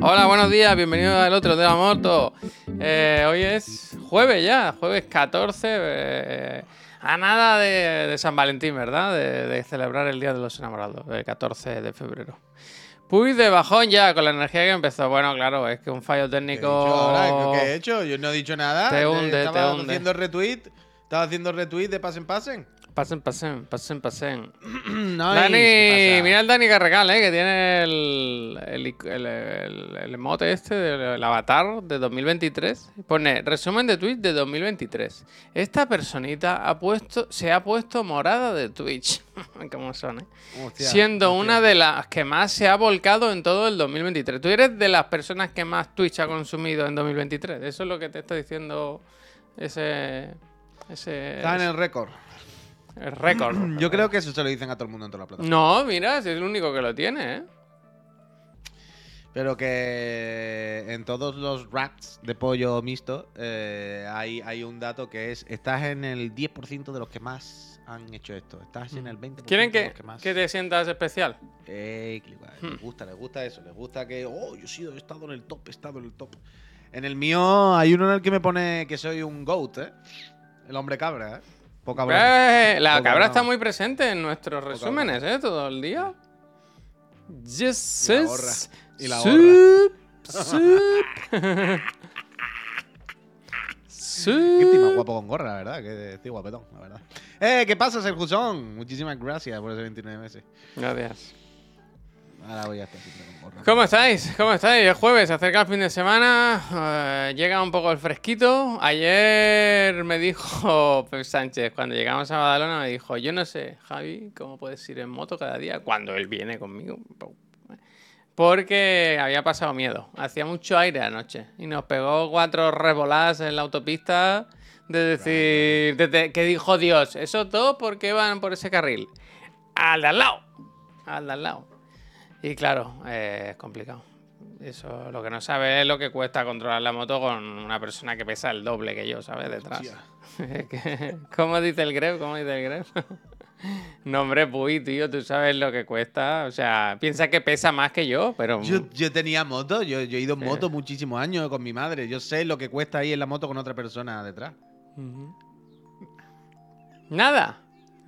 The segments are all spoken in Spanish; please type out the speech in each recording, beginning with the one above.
Hola, buenos días, bienvenidos al otro de la moto. Eh, hoy es jueves ya, jueves 14, eh, a nada de, de San Valentín, ¿verdad? De, de celebrar el Día de los Enamorados, el 14 de febrero. Puy de bajón ya, con la energía que empezó. Bueno, claro, es que un fallo ¿Qué he técnico... hecho ahora? ¿Qué he hecho? Yo no he dicho nada. Te Eh, hunde, Estaba te hunde. haciendo retweet. Estaba haciendo retweet de pasen, pasen. Pasen, pasen, pasen, pasen. No, Dani, mira el Dani Carregal, ¿eh? que tiene el, el, el, el- el emote este, del el avatar de 2023. Pone resumen de Twitch de 2023. Esta personita ha puesto, se ha puesto morada de Twitch. ¿Cómo son, eh? Hostia, Siendo hostia. una de las que más se ha volcado en todo el 2023. ¿Tú eres de las personas que más Twitch ha consumido en 2023? Eso es lo que te está diciendo ese... Ese, Está en el récord. El récord. Yo creo que eso se lo dicen a todo el mundo en toda la plataforma. No, mira, si es el único que lo tiene, ¿eh? Pero que en todos los rats de pollo mixto eh, hay, hay un dato que es: estás en el 10% de los que más han hecho esto. Estás en el 20% ¿Quieren de que, los que más. que te sientas especial? Hmm. Les gusta, les gusta eso. Les gusta que, oh, yo he sido, he estado en el top, he estado en el top. En el mío hay uno en el que me pone que soy un GOAT, ¿eh? El hombre cabra, ¿eh? Poca broma. Eh, la Poca cabra broma. está muy presente en nuestros resúmenes, ¿eh? Todo el día. Yes, Y la gorra. Y la Sup, sup. Qué tío más guapo con gorra, la verdad. Que tío guapetón, la verdad. Eh, ¿qué pasa, Serjusón? Muchísimas gracias por ese 29 meses. Gracias. Ahora voy a estar. ¿Cómo estáis? ¿Cómo estáis? Es jueves, se acerca el fin de semana, eh, llega un poco el fresquito. Ayer me dijo Sánchez, cuando llegamos a Badalona, me dijo, yo no sé, Javi, ¿cómo puedes ir en moto cada día cuando él viene conmigo? Porque había pasado miedo, hacía mucho aire anoche y nos pegó cuatro revoladas en la autopista de decir, de- de- que dijo Dios, eso todo porque van por ese carril. Al de al lado, al de al lado. Y claro, eh, es complicado. Eso lo que no sabe es lo que cuesta controlar la moto con una persona que pesa el doble que yo, ¿sabes? Detrás. ¿Cómo dice el Gref? ¿Cómo dice el Gref? No, hombre, Puy, tío, tú sabes lo que cuesta. O sea, piensa que pesa más que yo, pero. Yo, yo tenía moto, yo, yo he ido en Sí. moto muchísimos años con mi madre. Yo sé lo que cuesta ir en la moto con otra persona detrás. Nada.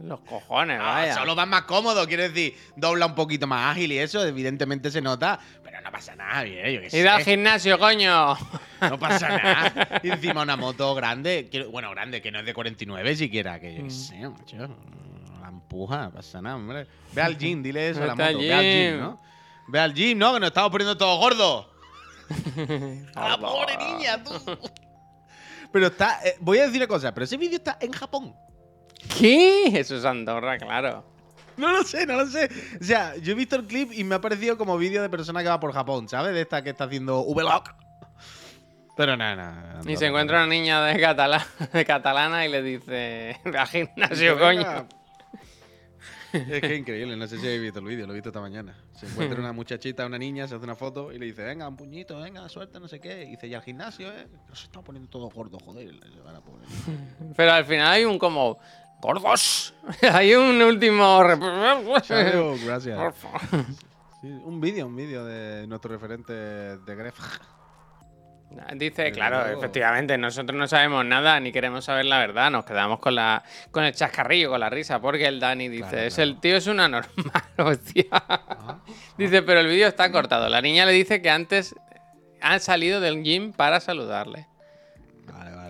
Los cojones, Ah, vaya. solo vas más cómodo, quiero decir, dobla un poquito más ágil y eso, evidentemente se nota, pero no pasa nada, bien, yo qué Id al gimnasio, coño. No pasa nada. Y encima una moto grande, que- bueno, grande, que no es de 49 siquiera, que yo qué Mm. sé, macho. La empuja, no pasa nada, hombre. Ve al gym, dile eso a la moto. Ve al gym, gym. ¿no? Ve al gym, ¿no? Que nos estamos poniendo todos gordos. A la pobre niña, tú. Pero está. eh, voy a decir una cosa, pero ese vídeo está en Japón. ¿Qué? Eso es Andorra, claro. No lo sé, no lo sé. O sea, yo he visto el clip y me ha parecido como vídeo de persona que va por Japón, ¿sabes? De esta que está haciendo vlog. Pero nada, nada. Y se encuentra una niña de, catala- de catalana y le dice, ve al gimnasio, coño. Es que es increíble, no sé si habéis visto el vídeo, lo he visto esta mañana. Se encuentra una muchachita, una niña, se hace una foto y le dice, venga, un puñito, venga, suelta, no sé qué. Y dice, ya al gimnasio, eh. Nos está poniendo todo gordo, joder. Se. Pero al final hay un como, gordos. hay un último... gracias. Sí, un vídeo, un vídeo de nuestro referente de Gref. Dice, Desde claro, luego. efectivamente, nosotros no sabemos nada ni queremos saber la verdad, nos quedamos con la con el chascarrillo, con la risa, porque el Dani dice, Claro, es claro. el tío es una normal, hostia. Dice, pero el vídeo está cortado. La niña le dice que antes han salido del gym para saludarle.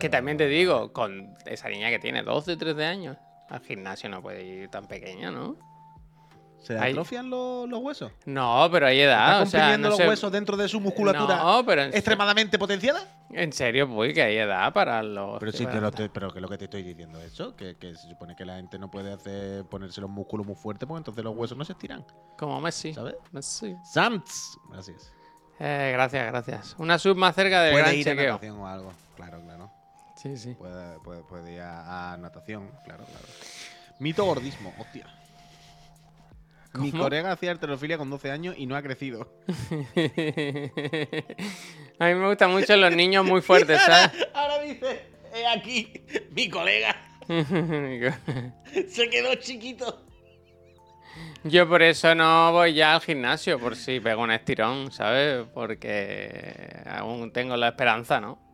Que también te digo, con esa niña que tiene 12, 13 años, al gimnasio no puede ir tan pequeña, ¿no? ¿Se le atrofian los, los huesos? No, pero hay edad, ¿Está o sea, no los sé- huesos dentro de su musculatura No, pero en, extremadamente potenciada? en serio, pues que hay edad para los... Pero sí, te lo estoy- pero que lo que te estoy diciendo es eso, que, que se supone que la gente no puede hacer ponerse los músculos muy fuertes porque entonces los huesos no se estiran, Como Messi. ¿sabes? Messi. Sants, gracias. Eh, gracias, gracias. Una sub más cerca del gran ir chequeo. o algo, claro, claro. Sí, sí. Puede, puede, puede ir a, a natación, claro, claro. Mito gordismo, hostia. Mi colega hacía arterofilia con 12 años y no ha crecido. A mí me gustan mucho los niños muy fuertes, ¿sabes? Ahora dice, he aquí, mi colega se quedó chiquito. Yo por eso no voy ya al gimnasio, por si pego un estirón, ¿sabes? Porque aún tengo la esperanza, ¿no?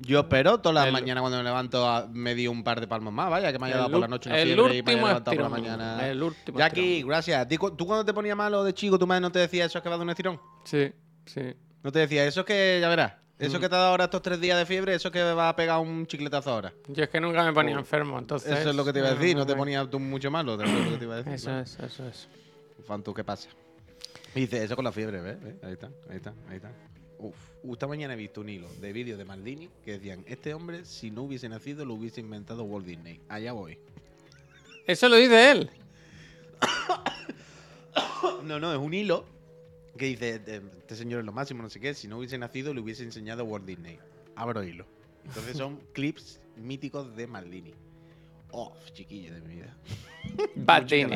Yo espero todas las El- mañanas cuando me levanto a- me di un par de palmos más, vaya, que me haya dado por la noche una el fiebre y me haya levantado por la mañana. el último Jackie, estirón. gracias. ¿Tú cuando te ponías malo de chico, tu madre no te decía eso es que va a dar un estirón? Sí, sí. No te decía, eso es que, ya verás, eso Mm. que te ha dado ahora estos tres días de fiebre, eso es que va a pegar un chicletazo ahora. Yo es que nunca me ponía Oh. enfermo, entonces... Eso es lo que te iba a decir, no te ponías tú mucho malo, eso es lo que te iba a decir. Eso claro. es, eso es. Fantu, ¿qué pasa? Y dice, eso con la fiebre, ¿ves? ¿Ves? Ahí está, ahí está, ahí está. Uf, esta mañana he visto un hilo de vídeos de Maldini que decían, este hombre, si no hubiese nacido, lo hubiese inventado Walt Disney. Allá voy. Eso lo dice él. No, no, es un hilo que dice, "Eh, este señor es lo máximo, no sé qué, si no hubiese nacido, le hubiese enseñado Walt Disney. Abro hilo. Entonces son clips míticos de Maldini. Oh, chiquillo de mi vida. Bad ya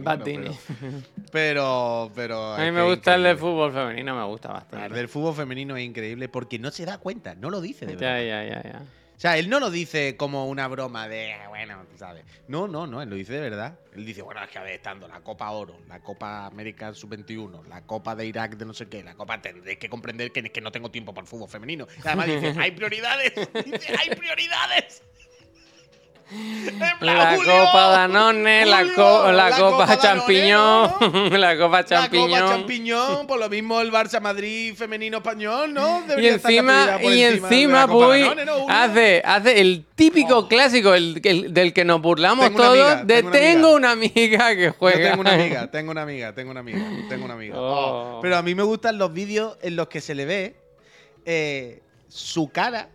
Bad Dini. Pero, pero... A mí me gusta el de increíble. fútbol femenino, me gusta El bastante. del fútbol femenino es increíble porque no se da cuenta, no lo dice de Ya, verdad. ya, ya, ya. O sea, él no lo dice como una broma de, bueno, tú sabes. No, no, no, él lo dice de verdad. Él dice, bueno, es que a ver, estando la Copa Oro, la Copa América Sub-21, la Copa de Irak de no sé qué, la Copa tendréis que comprender que, que no tengo tiempo para el fútbol femenino. Y además dice, hay prioridades, dice, hay prioridades. La Julio, copa Danone, la, Julio, co- la, copa, champiñón, ¿no? la copa La champiñón. Copa Champiñón, por lo mismo el Barça Madrid femenino español, ¿no? Y Debería encima, y encima encima Copa Puy hace, hace el típico Oh. clásico el, el- del que nos burlamos Tengo todos amiga, de tengo una amiga que Yo juega. tengo una amiga, tengo una amiga, tengo una amiga, tengo una amiga. Oh. Oh, Pero a mí me gustan los vídeos en los que se le ve eh, su cara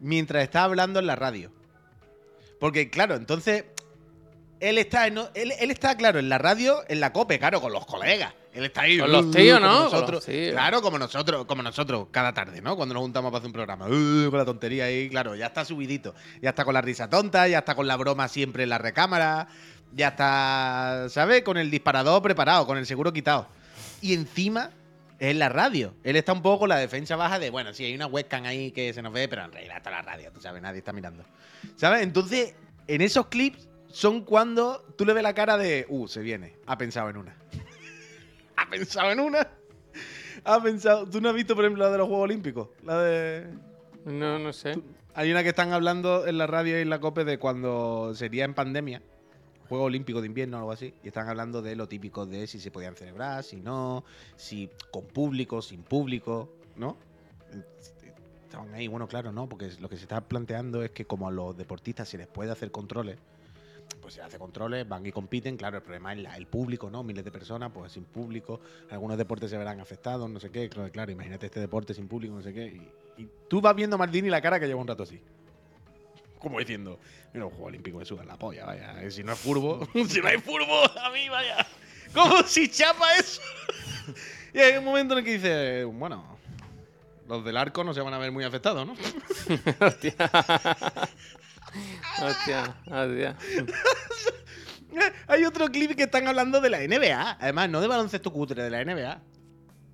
mientras está hablando en la radio. Porque, claro, entonces. Él está, en- él, él está, claro, en la radio, en la COPE, claro, con los colegas. Él está ahí. Con los uh, tíos, ¿no? Con nosotros. los tíos. Claro, como nosotros, como nosotros, cada tarde, ¿no? Cuando nos juntamos para hacer un programa. uh, con la tontería ahí, claro, ya está subidito. Ya está con la risa tonta, ya está con la broma siempre en la recámara. Ya está, ¿sabes? Con el disparador preparado, con el seguro quitado. Y encima es en la radio. Él está un poco con la defensa baja de, bueno, sí, hay una webcam ahí que se nos ve, pero en realidad está la radio, tú sabes, nadie está mirando. ¿Sabes? Entonces, en esos clips son cuando tú le ves la cara de, uh, se viene, ha pensado en una. ha pensado en una. Ha pensado. ¿Tú no has visto, por ejemplo, la de los Juegos Olímpicos? La de. No, no sé. Hay una que están hablando en la radio y en la COPE de cuando sería en pandemia, Juego Olímpico de invierno o algo así, y están hablando de lo típico de si se podían celebrar, si no, si con público, sin público, ¿no? Estaban ahí, bueno, claro, ¿no? Porque lo que se está planteando es que como a los deportistas se les puede hacer controles, pues se hace controles, van y compiten, claro, el problema es el público, ¿no? Miles de personas, pues sin público, algunos deportes se verán afectados, no sé qué, claro, claro, imagínate este deporte sin público, no sé qué, y, y tú vas viendo a Maldini la cara que lleva un rato así. Como diciendo, mira, los Juegos Olímpicos me sudan la polla, vaya, eh, si no es furbo, si no hay furbo, a mí, vaya, como si chapa eso. y hay un momento en el que dice, bueno, los del arco no se van a ver muy afectados, ¿no? Hostia. Hostia, hostia. Hay otro clip que están hablando de la NBA. Además, no de baloncesto cutre, de la NBA.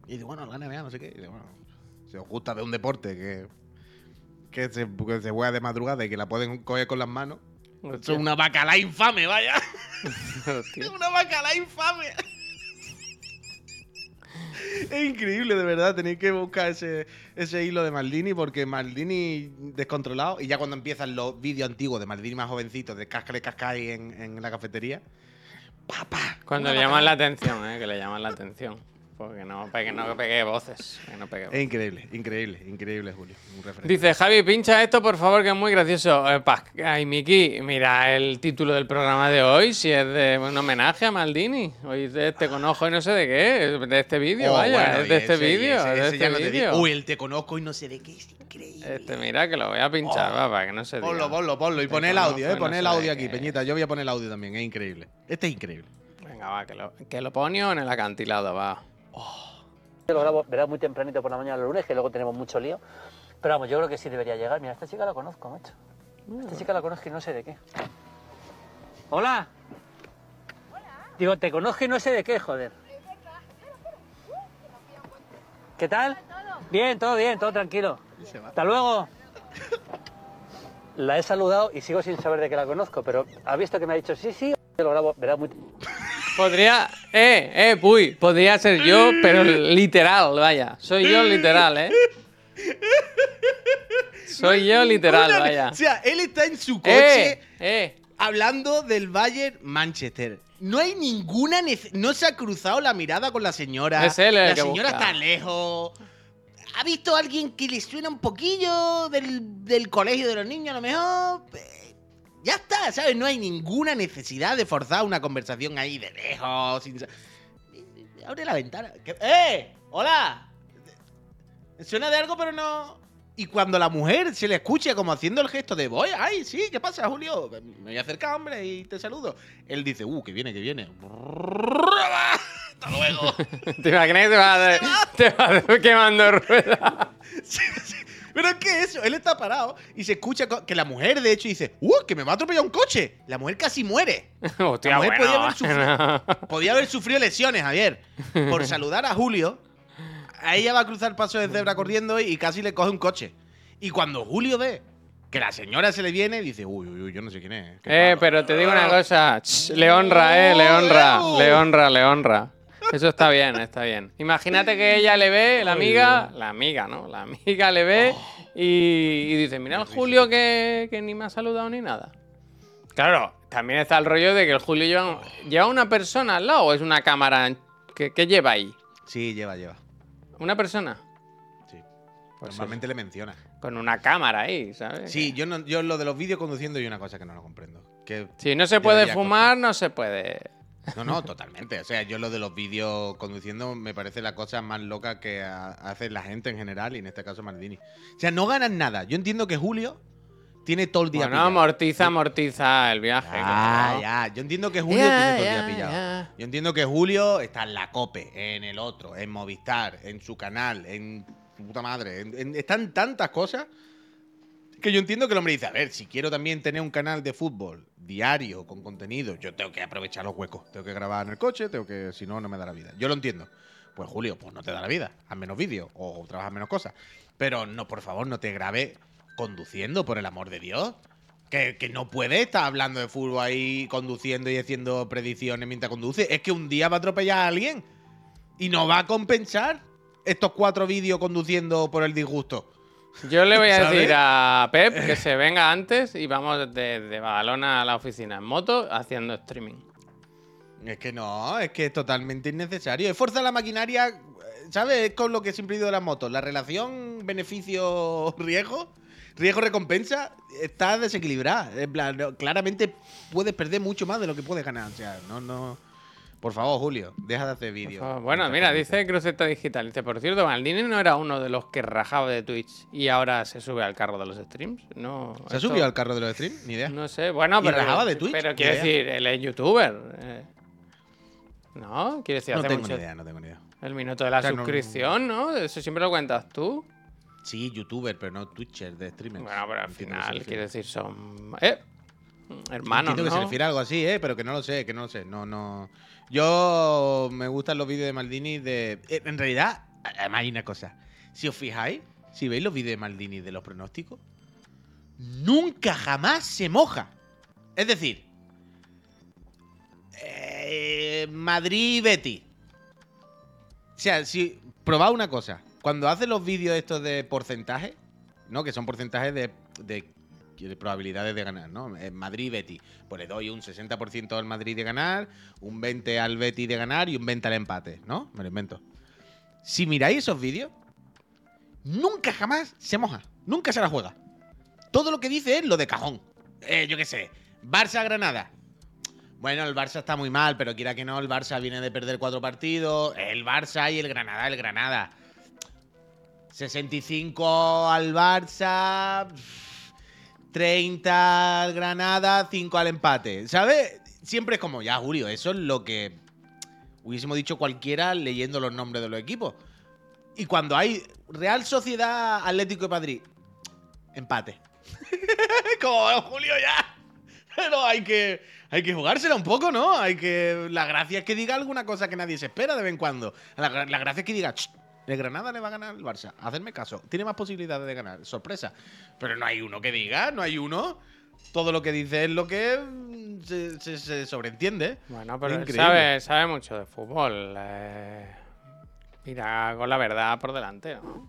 Y dice, bueno, la NBA, no sé qué. Y dice, bueno, si os gusta de un deporte que, que, se, que se juega de madrugada y que la pueden coger con las manos. Hostia, es una bacala infame, vaya. Es una bacala infame. Es increíble, de verdad. Tenéis que buscar ese, ese hilo de Maldini porque Maldini descontrolado. Y ya cuando empiezan los vídeos antiguos de Maldini más jovencito, de cascale cascai en, en la cafetería. ¡Papá! Cuando le llaman la atención, eh, que le llaman la atención. Porque no, para que no pegue voces. Que no pegue Es voces. increíble, increíble, increíble, Julio. Un. Dice Javi, pincha esto por favor, que es muy gracioso. Eh, pa- ay, Miki, mira el título del programa de hoy, si es de un homenaje a Maldini. Hoy de este con ojo y no sé de qué, de este vídeo, Oh, vaya, bueno, es de este vídeo, es este no te. Uy, el te conozco y no sé de qué, es increíble. Este, mira, que lo voy a pinchar, Oh. va, para que no se diga. Ponlo, ponlo, ponlo. Y Te pon el conozco audio, eh. Pon sé el audio aquí. Peñita. Yo voy a poner el audio también, es increíble. Este es increíble. Venga, va, que lo, que lo ponio en el acantilado, va. Yo lo grabo, verás, muy tempranito por la mañana los lunes, que luego tenemos mucho lío. Pero vamos, yo creo que sí debería llegar. Mira, esta chica la conozco, macho. Esta chica la conozco y no sé de qué. Hola. Digo, te conozco y no sé de qué, joder. ¿Qué tal? Bien, todo bien, todo tranquilo. Hasta luego. La he saludado y sigo sin saber de qué la conozco, pero ha visto que me ha dicho sí, sí, yo lo grabo, verás, muy... Podría. Eh, eh, puy. Podría ser yo, pero literal, vaya. Soy yo literal, eh. Soy yo literal, Una- vaya. O sea, él está en su coche Eh, eh. hablando del Bayern Manchester. No hay ninguna nece- no se ha cruzado la mirada con la señora. Es él el la que señora busca. está lejos. ¿Ha visto a alguien que le suena un poquillo del, del colegio de los niños a lo mejor? Ya está, ¿sabes? No hay ninguna necesidad de forzar una conversación ahí de lejos. sin Abre la ventana. ¿Qué- ¡Eh! ¡Hola! Suena de algo, pero no. Y cuando la mujer se le escucha como haciendo el gesto de voy, ay, sí, ¿qué pasa, Julio? Me voy a acercar, hombre, y te saludo. Él dice, uh, que viene, que viene. Hasta luego. ¿Te imaginas que te va a te va a quemando ruedas? Sí, sí. Pero es que eso, él está parado y se escucha que la mujer, de hecho, dice, ¡Uh, que me va a atropellar un coche! La mujer casi muere. Hostia, La mujer bueno, podía haber sufrido- bueno. Podía haber sufrido lesiones, Javier. Por saludar a Julio, a ella va a cruzar paso de cebra corriendo y casi le coge un coche. Y cuando Julio ve que la señora se le viene, dice, uy, uy, uy, yo no sé quién es. qué Eh, palo". pero te digo una cosa. ch, le honra, eh, le honra, le honra, le honra. Eso está bien, está bien. Imagínate que ella le ve, la amiga, la amiga, ¿no? La amiga le ve y, y dice, mira el Julio que, que ni me ha saludado ni nada. Claro, también está el rollo de que el Julio lleva, lleva una persona al lado o es una cámara que, que lleva ahí. Sí, lleva, lleva. ¿Una persona? Sí. Pues Normalmente le menciona. Con una cámara ahí, ¿sabes? Sí, yo, no, yo lo de los vídeos conduciendo hay una cosa que no lo comprendo. Que Si no se puede fumar, no se puede. No, no, totalmente. O sea, yo lo de los vídeos conduciendo me parece la cosa más loca que ha- hace la gente en general y en este caso Maldini. O sea, no ganan nada. Yo entiendo que Julio tiene todo el día Bueno, pillado. amortiza, amortiza el viaje. Ah, ya. Yo entiendo que Julio tiene todo el día pillado. Yo entiendo que Julio está en la COPE, en el otro, en Movistar, en su canal, en su puta madre. en- en- están tantas cosas que yo entiendo que el hombre dice, a ver, si quiero también tener un canal de fútbol diario con contenido, yo tengo que aprovechar los huecos. Tengo que grabar en el coche, tengo que, si no, no me da la vida. Yo lo entiendo. Pues Julio, pues no te da la vida. Haz menos vídeos o trabajas menos cosas. Pero no, por favor, no te grabes conduciendo, por el amor de Dios. Que, que no puede estar hablando de fútbol ahí, conduciendo y haciendo predicciones mientras conduce. Es que un día va a atropellar a alguien y no va a compensar estos cuatro vídeos conduciendo por el disgusto. Yo le voy a decir a Pep que se venga antes y vamos de, de Badalona a la oficina en moto haciendo streaming. Es que no, es que es totalmente innecesario. Es fuerza la maquinaria, ¿sabes? Es con lo que siempre he dicho de las motos. La relación beneficio-riesgo, riesgo-recompensa, está desequilibrada. En plan, claramente puedes perder mucho más de lo que puedes ganar. O sea, no, no. Por favor, Julio, deja de hacer vídeos. Bueno, mira, dice Cruceta Digital. Dice, por cierto, Maldini no era uno de los que rajaba de Twitch y ahora se sube al carro de los streams. No, ¿Se ha subido al carro de los streams? Ni idea. No sé, bueno, ¿Y pero. rajaba de Twitch? Pero idea. decir, él es youtuber. eh. No, quiero decir, No hace tengo mucho. ni idea, no tengo ni idea. El minuto de la O sea, no- suscripción, ¿no? Eso siempre lo cuentas tú. Sí, youtuber, pero no twitcher de streamers. Bueno, pero al final, quiero decir, son. ¡Eh! Hermanos, Entiendo que se ¿no? refiere a algo así, ¿eh? Pero que no lo sé, que no lo sé. No, no. Yo me gustan los vídeos de Maldini de. eh, En realidad, además hay una cosa. Si os fijáis, si veis los vídeos de Maldini de los pronósticos, nunca jamás se moja. Es decir, eh, Madrid-Betty. O sea, si. Probad una cosa. Cuando hace los vídeos estos de porcentaje, ¿no? Que son porcentajes de, de de probabilidades de ganar, ¿no? En Madrid Betty, pues le doy un 60% al Madrid de ganar, un 20 al Betty de ganar y un 20 al empate, ¿no? Me lo invento. Si miráis esos vídeos, nunca jamás se moja, nunca se la juega. Todo lo que dice es lo de cajón. Eh, yo qué sé, Barça Granada. Bueno, el Barça está muy mal, pero quiera que no, el Barça viene de perder cuatro partidos. El Barça y el Granada, el Granada. 65 al Barça. 30 al Granada, 5 al empate. ¿Sabes? Siempre es como, ya, Julio, eso es lo que hubiésemos dicho cualquiera leyendo los nombres de los equipos. Y cuando hay Real Sociedad Atlético de Madrid, empate. como, Julio, ya. Pero hay que, hay que jugársela un poco, ¿no? Hay que. La gracia es que diga alguna cosa que nadie se espera de vez en cuando. La, la gracia es que diga, "Ch, el Granada le va a ganar al Barça. Hacerme caso. Tiene más posibilidades de ganar. Sorpresa. Pero no hay uno que diga, no hay uno. Todo lo que dice es lo que mm, se, se- se sobreentiende. Bueno, pero él Increíble. sabe, sabe mucho de fútbol. eh, Mira, con la verdad por delante, ¿no?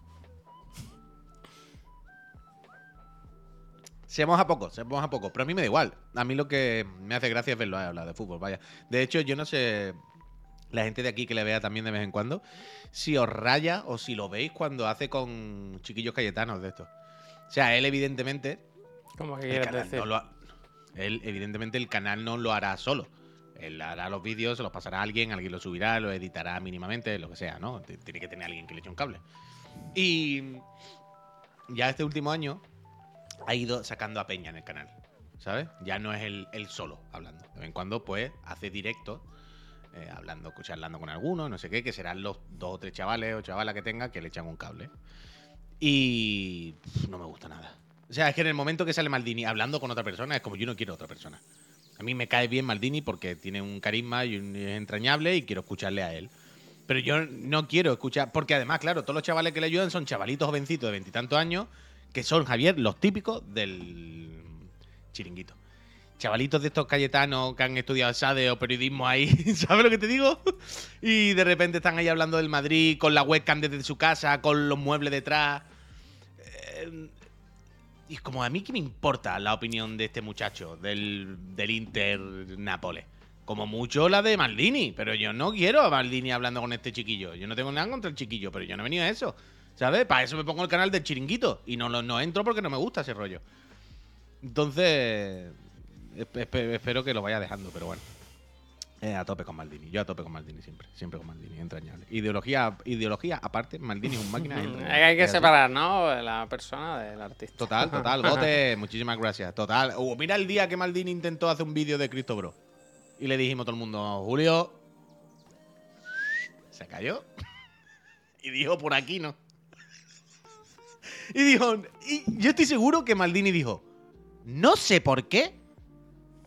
Seamos a poco, seamos a poco. Pero a mí me da igual. A mí lo que me hace gracia es verlo hablar de fútbol, vaya. De hecho, yo no sé, la gente de aquí que le vea también de vez en cuando, si os raya o si lo veis cuando hace con chiquillos cayetanos de esto. O sea, él evidentemente, ¿Cómo que el canal decir? no lo ha- él evidentemente el canal no lo hará solo. Él hará los vídeos, se los pasará a alguien, alguien lo subirá, lo editará mínimamente, lo que sea, ¿no? Tiene que tener alguien que le eche un cable. Y ya este último año ha ido sacando a Peña en el canal, ¿sabes? Ya no es él, él solo hablando. De vez en cuando, pues, hace directo, eh, hablando, charlando con alguno, no sé qué, que serán los dos o tres chavales o chavalas que tenga que le echan un cable. Y no me gusta nada. O sea, es que en el momento que sale Maldini hablando con otra persona, es como yo no quiero otra persona. A mí me cae bien Maldini porque tiene un carisma y es entrañable y quiero escucharle a él. Pero yo no quiero escuchar, porque además, claro, todos los chavales que le ayudan son chavalitos jovencitos de veintitantos años, que son, Javier, los típicos del chiringuito. Chavalitos de estos cayetanos que han estudiado SADE o periodismo ahí, ¿sabes lo que te digo? Y de repente están ahí hablando del Madrid con la webcam desde su casa, con los muebles detrás. Eh, y es como, a mí qué me importa la opinión de este muchacho, del, del Inter Nápoles. Como mucho la de Maldini, pero yo no quiero a Maldini hablando con este chiquillo. Yo no tengo nada contra el chiquillo, pero yo no he venido a eso. ¿Sabes? Para eso me pongo el canal del chiringuito. Y no, no entro porque no me gusta ese rollo. Entonces, espero que lo vaya dejando, pero bueno. Eh, a tope con Maldini. Yo a tope con Maldini siempre. Siempre con Maldini, entrañable. Ideología, ideología aparte, Maldini es un máquina. Hay, que separar, ¿no? La persona del artista. Total, total, Gote, muchísimas gracias. Total. Uh, mira el día que Maldini intentó hacer un vídeo de Cristo Bro. Y le dijimos a todo el mundo, Julio. Se cayó. Y dijo, por aquí no. Y dijo, y yo estoy seguro que Maldini dijo, no sé por qué,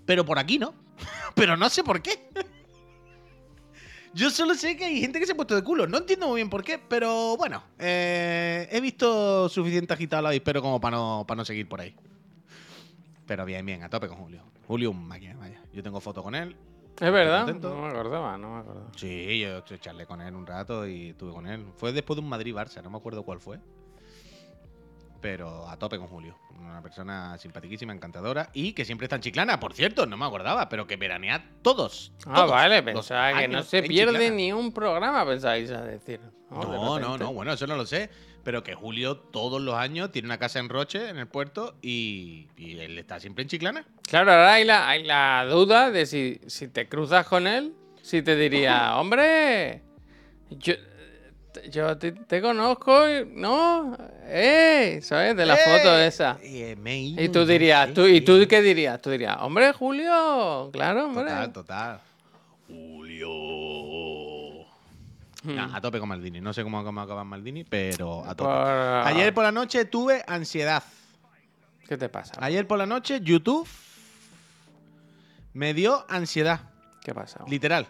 pero por aquí no. Pero no sé por qué. Yo solo sé que hay gente que se ha puesto de culo. No entiendo muy bien por qué, pero bueno. eh, he visto suficiente agitado la pero como para no, para no seguir por ahí. Pero bien, bien, a tope con Julio. Julio un máquina, vaya. Yo tengo foto con él. Es verdad. contento. No me acordaba, no me acordaba. Sí, yo charlé con él un rato y estuve con él. Fue después de un Madrid-Barça, no me acuerdo cuál fue. Pero a tope con Julio. Una persona simpaticísima, encantadora y que siempre está en Chiclana, por cierto, no me acordaba, pero que veranea todos. Ah, todos vale, pensaba que no se pierde Chiclana. ni un programa, pensáis a decir. de No, no, no, bueno, eso no lo sé. Pero que Julio todos los años tiene una casa en Roche, en el puerto, y, y él está siempre en Chiclana. Claro, ahora hay la, hay la duda de si, si te cruzas con él, si te diría, hombre, yo, yo te, te conozco, y- ¿no? ¡Eh! ¿Sabes? De la foto ¡Eh! esa. Eh, me he ido, Y tú dirías, tú, ¿y tú qué. dirías? Tú dirías, hombre, Julio, claro, hombre. Total, total. Julio. Nah, a tope con Maldini. No sé cómo, cómo acaba Maldini, pero a tope. Por- Ayer por la noche tuve ansiedad. ¿Qué te pasa? Ayer por la noche YouTube me dio ansiedad. ¿Qué pasa? Literal.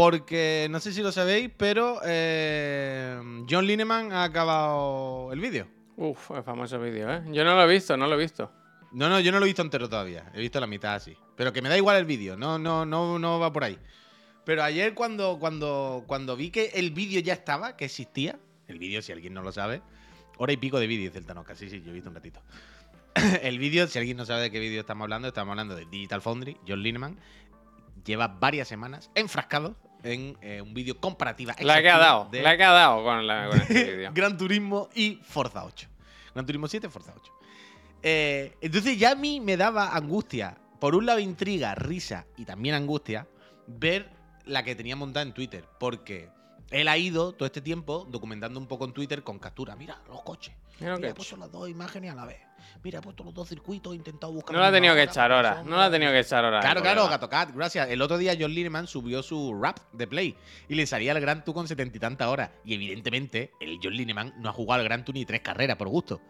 Porque no sé si lo sabéis, pero eh, John Lineman ha acabado el vídeo. Uf, el famoso vídeo, ¿eh? Yo no lo he visto, no lo he visto. No, no, yo no lo he visto entero todavía. He visto la mitad así. Pero que me da igual el vídeo. No, no, no, no va por ahí. Pero ayer cuando, cuando, cuando vi que el vídeo ya estaba, que existía, el vídeo, si alguien no lo sabe, hora y pico de vídeo, dice el Tanoca. Sí, sí, yo he visto un ratito. el vídeo, si alguien no sabe de qué vídeo estamos hablando, estamos hablando de Digital Foundry, John Lineman. Lleva varias semanas enfrascado en eh, un vídeo comparativa. La que ha dado, de- la que ha dado con, la, con este vídeo. Gran Turismo y Forza 8. Gran Turismo 7, Forza 8. Eh, entonces ya a mí me daba angustia, por un lado intriga, risa y también angustia, ver la que tenía montada en Twitter, porque él ha ido todo este tiempo documentando un poco en Twitter con captura. Mira los coches. Mira Mira, he puesto las dos imágenes a la vez. Mira, he puesto los dos circuitos, he intentado buscar. No la ha tenido que echar ahora. No la ha tenido que echar ahora. Claro, el claro, colega. GatoCat, gracias. El otro día John Lineman subió su rap de Play y le salía el Gran Tour con setenta y tantas horas. Y evidentemente, el John Lineman no ha jugado al Gran Tour ni tres carreras por gusto.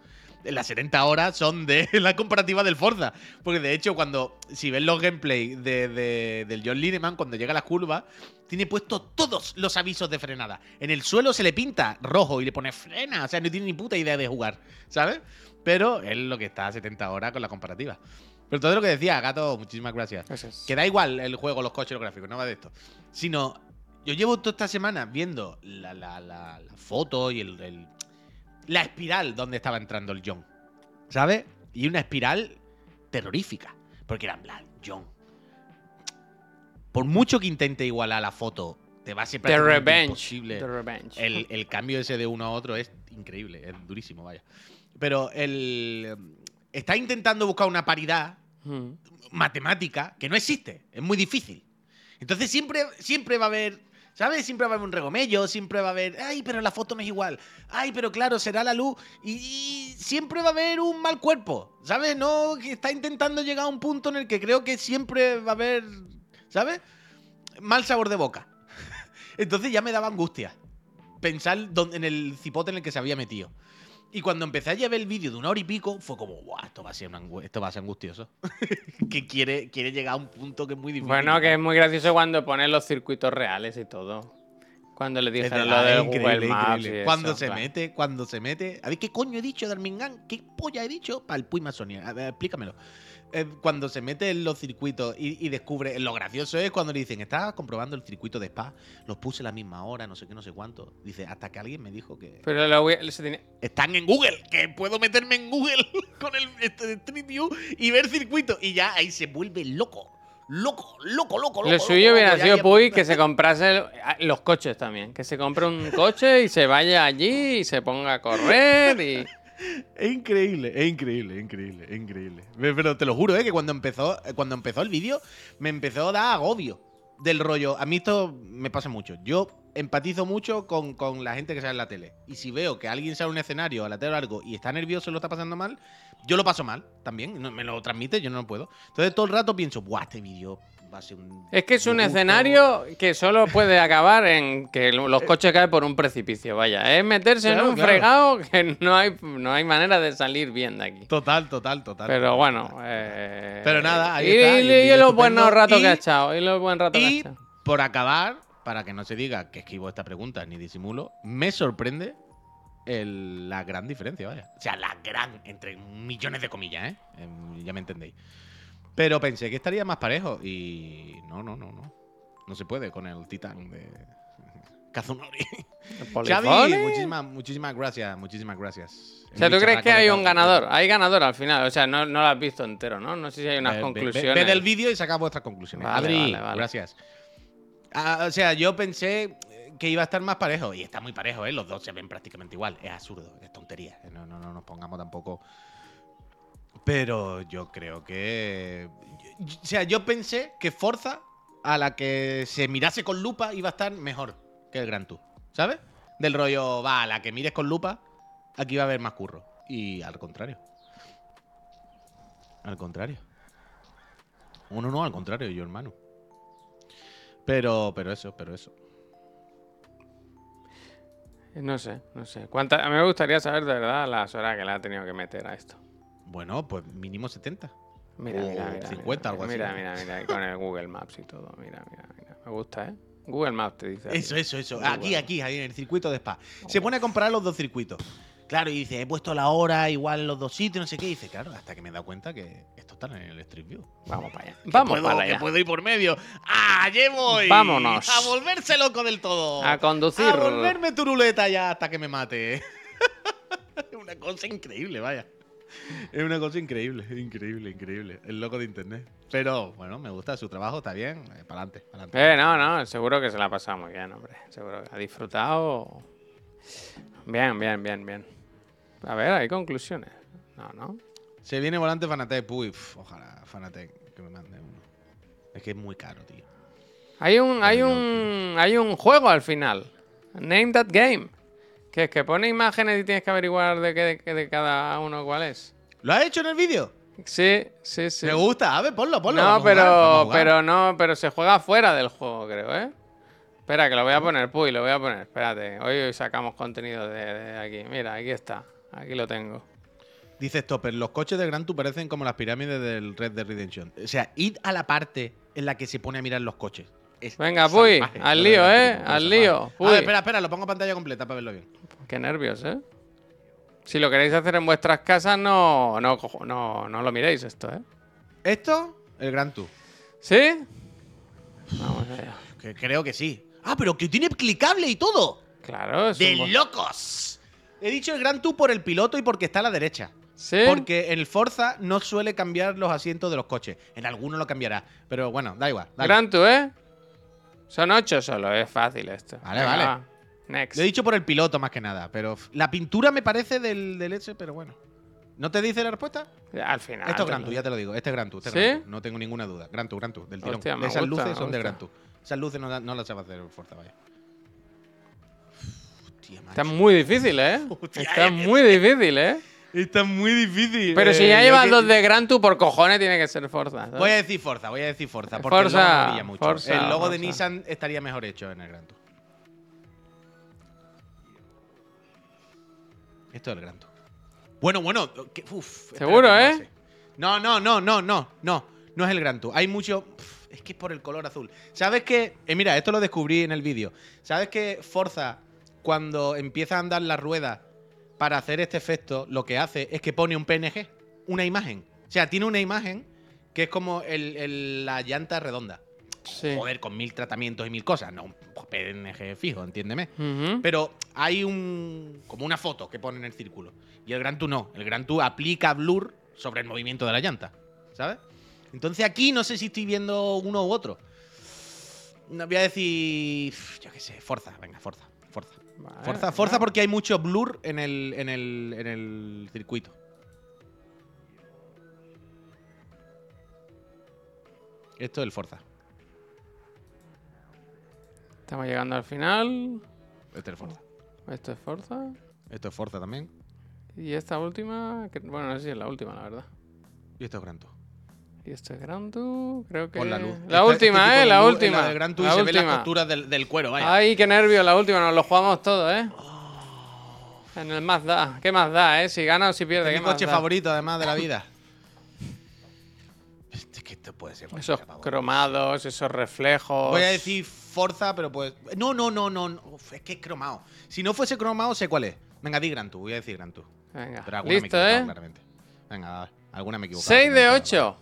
Las 70 horas son de la comparativa del Forza. Porque de hecho, cuando si ves los gameplay de, de- del John Lineman, cuando llega a las curvas, tiene puesto todos los avisos de frenada. En el suelo se le pinta rojo y le pone frena. O sea, no tiene ni puta idea de jugar, ¿sabes? Pero él lo que está a 70 horas con la comparativa. Pero todo lo que decía, Gato, muchísimas gracias. Gracias. Que da igual el juego, los coches, los gráficos, no va de esto. Sino, yo llevo toda esta semana viendo la, la- la- la foto y el, el- la espiral donde estaba entrando el John. ¿Sabes? Y una espiral terrorífica. Porque era en plan, John. Por mucho que intente igualar la foto, te va a ser The prácticamente Revenge. imposible. The Revenge. El, el cambio ese de uno a otro es increíble, es durísimo, vaya. Pero el. Está intentando buscar una paridad matemática que no existe. Es muy difícil. Entonces siempre, siempre va a haber. ¿Sabes? Siempre va a haber un regomello, siempre va a haber. Ay, pero la foto me es igual. Ay, pero claro, será la luz. Y, siempre va a haber un mal cuerpo. ¿Sabes? No, que está intentando llegar a un punto en el que creo que siempre va a haber. ¿Sabes? Mal sabor de boca. Entonces ya me daba angustia. Pensar en el cipote en el que se había metido. Y cuando empecé a ver el vídeo de una hora y pico, fue como, guau, esto va a ser, una angu- esto va a ser angustioso. que quiere, quiere llegar a un punto que es muy difícil. Bueno, que es muy gracioso cuando ponen los circuitos reales y todo. Cuando le dijeron lo de Google Maps. y Cuando eso, se mete, cuando se mete. A ver, ¿qué coño he dicho de Armingán? ¿Qué polla he dicho? Para el Puy Masonia. A ver, explícamelo. Eh, cuando se mete en los circuitos y, y descubre. Lo gracioso es cuando le dicen, estaba comprobando el circuito de Spa, los puse a la misma hora, no sé qué, no sé cuánto. Dice, hasta que alguien me dijo que. Pero lo voy- se tenía- Están en Google, que puedo meterme en Google con el este, Street View y ver circuito. Y ya ahí se vuelve loco. Loco, loco, loco, loco. Lo suyo hubiera sido Puy que se comprase los coches también. Que se compre un coche y se vaya allí y se ponga a correr y. Es increíble, es increíble, es increíble, es increíble. Pero te lo juro, ¿eh? que cuando empezó, eh, cuando empezó el vídeo, me empezó a dar agobio del rollo. A mí esto me pasa mucho. Yo empatizo mucho con, con la gente que sale en la tele. Y si veo que alguien sale a un escenario a la tele o algo y está nervioso y lo está pasando mal, yo lo paso mal también. No- me lo transmite, yo no puedo. Entonces todo el rato pienso, ¡buah, este vídeo va a ser un. Es que es un disgusto". escenario que solo puede acabar en que lo- los coches caen por un precipicio. Vaya, es meterse Claro, en un claro. fregado que no hay, no hay manera de salir bien de aquí. Total, total, total. Pero total, bueno, total. eh, Pero nada, ahí y, está, y y- los buenos ratos que ha echado. Y los buen rato que ha Y echado. por acabar, para que no se diga que esquivo esta pregunta ni disimulo, me sorprende el- la gran diferencia, vaya. O sea, la gran, entre millones de comillas, ¿eh? Em, ya me entendéis. Pero pensé que estaría más parejo y no, no, no, no. No se puede con el titán de Kazunori. Xavi, muchísimas, muchísimas gracias, muchísimas gracias. O sea, ¿tú crees que hay un ganador? Hay ganador al final. O sea, no, no lo has visto entero, ¿no? No sé si hay unas Ve- ve- ve- conclusiones. Ved el vídeo y sacad vuestras conclusiones. Vale, Adri, vale, vale. gracias. Ah, o sea, yo pensé que iba a estar más parejo. Y está muy parejo, ¿eh? Los dos se ven prácticamente igual. Es absurdo, es tontería. No, no, no nos pongamos tampoco. Pero yo creo que. O sea, yo pensé que Forza, a la que se mirase con lupa, iba a estar mejor que el Gran Tour. ¿Sabes? Del rollo, va, a la que mires con lupa, aquí va a haber más curro. Y al contrario. Al contrario. Uno no, al contrario, yo hermano. Pero, pero eso, pero eso. No sé, no sé. ¿Cuánta- A mí me gustaría saber de verdad las horas que le ha tenido que meter a esto. Bueno, pues mínimo 70. Mira, mira, mira. 50, mira, algo así, Mira, mira, mira. Con el Google Maps y todo. Mira, mira, mira. Me gusta, ¿eh? Google Maps te dice. Eso, eso, eso. Aquí, aquí, ahí en el circuito de Spa. Se pone a comparar los dos circuitos. Claro, y dice, he puesto la hora igual en los dos sitios, no sé qué. Y dice, claro, hasta que me he dado cuenta que esto está en el Street View. Vamos para allá. Vamos puedo, para que allá. puedo ir por medio. ¡Ah, allí voy! Vámonos. A volverse loco del todo. A conducir. A volverme turuleta ya hasta que me mate. una cosa increíble, vaya. Es una cosa increíble, increíble, increíble. El loco de internet. Pero bueno, me gusta su trabajo, está bien. para adelante, para adelante. Eh, no, no, seguro que se la ha pasado muy bien, hombre. Seguro que ha disfrutado. Bien, bien, bien, bien. A ver, hay conclusiones. No, no. Se viene volante Fanatec. Uy, ojalá Fanatec que me mande uno. Es que es muy caro, tío. Hay un, hay un, hay un juego al final. Name that game. Que es que pone imágenes y tienes que averiguar de, qué, de, de cada uno cuál es. ¿Lo has hecho en el vídeo? Sí, sí, sí. Me gusta. A ver, ponlo, ponlo. no, pero, jugar. pero no, pero se juega fuera del juego, creo, ¿eh? Espera, que lo voy a poner, Puy, lo voy a poner. Espérate, hoy sacamos contenido de, de aquí. Mira, aquí está. Aquí lo tengo. Dice Stopper, los coches de Gran Tour parecen como las pirámides del Red Dead Redemption. O sea, id a la parte en la que se pone a mirar los coches. Es Venga, Puy, salvaje, al lío, ¿eh? Al lío. A Puy. ver, espera, espera, lo pongo a pantalla completa para verlo bien. Qué nervios, ¿eh? Si lo queréis hacer en vuestras casas, no, no, no, no lo miréis esto, ¿eh? Esto, el Gran Tour. ¿Sí? Vamos allá. Que creo que sí. Ah, pero que tiene clicable y todo. Claro, es ¡De un locos! He dicho el Gran Tour por el piloto y porque está a la derecha. ¿Sí? Porque el Forza no suele cambiar los asientos de los coches. En alguno lo cambiará. Pero bueno, da igual. dale. Gran Tour, ¿eh? Son ocho solo, es fácil esto. Vale, Venga, vale. va. Next. Lo he dicho por el piloto más que nada. Pero f- la pintura me parece del, del ese, pero bueno. ¿No te dice la respuesta? Al final. Esto es Gran Tour, ya te lo digo. Este es Gran Tour. este es ¿Sí? Gran Tour. No tengo ninguna duda. Gran Tour, Gran Tour, del tirón. Hostia, me Esas gusta, luces me son de gusta. Gran Tour. Esas luces no, la- no las sabe hacer Forza, vaya. Hostia, Está macho. muy difícil, ¿eh? Está es que- muy difícil, ¿eh? Está muy difícil. Pero si eh, ya llevas que- dos de Gran Tour, por cojones tiene que ser Forza. ¿sabes? Voy a decir Forza, voy a decir Forza. Porque Forza, el logo brilla mucho. Forza, el logo de. Nissan estaría mejor hecho en el Gran Tour. Esto es el Gran Tour. Bueno, bueno. que- uf, ¿Seguro, eh? No, no, no, no, no, no. No es el Gran Tour. Hay mucho. es que es por el color azul. ¿Sabes qué? Eh, mira, esto lo descubrí en el vídeo. ¿Sabes que Forza, cuando empieza a andar la rueda para hacer este efecto, lo que hace es que pone un PNG, una imagen. O sea, tiene una imagen que es como el- el- la llanta redonda. Sí. Joder, con mil tratamientos y mil cosas. No un PNG fijo, entiéndeme. Pero hay un. como una foto que pone en el círculo. Y el Gran Tour no. El Gran Tour aplica blur sobre el movimiento de la llanta. ¿Sabes? Entonces aquí no sé si estoy viendo uno u otro. No voy a decir. Yo qué sé, Forza, venga, Forza. Forza. Vale, Forza. Forza porque hay mucho blur en el, en el, en el circuito. Esto es el Forza. Estamos llegando al final. Este es el Forza. Esto es Forza. Esto es Forza también. Y esta última. que- bueno, no sé si es la última, la verdad. Y esto es Gran. Y esto es Gran Tour. Creo que. Con la luz. La Este- este última, ¿eh? La luz es última. La del Gran Tour la y se ven las última. costuras del, del cuero, vaya. Ay, qué nervio, la última. Nos lo jugamos todo, ¿eh? En el más da. ¿Qué más da, eh? Si gana o si pierde, es ¿qué mi más coche favorito, además de la vida. Es que esto puede ser. Esos cromados, esos reflejos. Voy a decir Forza, pero pues. No, no, no, no. no. Uf, es que es cromado. Si no fuese cromado, sé cuál es. Venga, di Gran Tour. Voy a decir Gran Tour. Venga, Pero alguna me he listo, ¿eh? claramente. Venga, a ver, alguna me he equivocado. 6 de No, 8.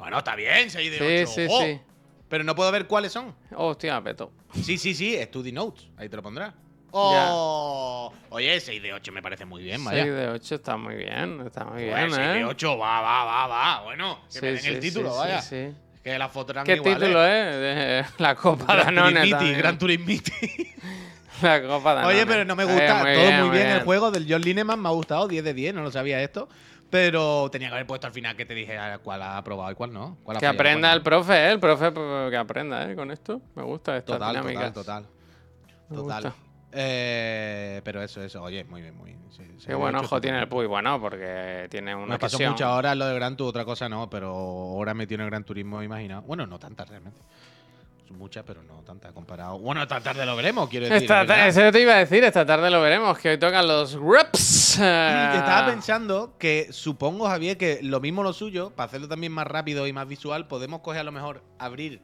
Bueno, está bien, 6 de Sí, 8. sí, ojo. sí. Pero no puedo ver cuáles son. Hostia, peto. Sí, sí, sí, Study Notes. Ahí te lo pondrá. Oh, oye, 6 de 8 me parece muy bien, 6 vaya. de 8 está muy bien. Está muy bien, 6 de ¿eh? 8, va, va, va, va. Bueno, que Sí, me den sí, el título, sí, vaya. sí, sí. Que las fotos eran ¿Qué iguales. título es? De la Copa Gran Danone. Turismiti. Gran Turismiti. La Copa Danone. Oye, pero no me Eh, gusta. muy Todo muy bien, bien. el juego del John Lineman. Me ha gustado, 10 de 10, no lo sabía esto. Pero tenía que haber puesto al final que te dije cuál ha aprobado y cuál no. Cuál Que fallado aprenda cuál el no. profe, ¿eh? El profe pues, que aprenda, ¿eh? Con esto. Me gusta esta Total, dinámica. total, total. Me Total. Eh, pero eso, eso. Oye, muy bien, muy bien. Sí, Qué buen ojo tiene el. Puy. Bueno, porque tiene No, una es que son pasión. muchas horas lo de Gran Turismo, otra cosa no, pero horas metido en el Gran Turismo, imagina. Bueno, no tantas realmente. Son muchas, pero no tantas comparado. Bueno, esta tarde lo veremos, quiero decir. Esta eso te iba a decir, esta tarde lo veremos, que hoy tocan los reps. Y Estaba pensando que supongo, Javier, que lo mismo lo suyo, para hacerlo también más rápido y más visual, podemos coger a lo mejor abrir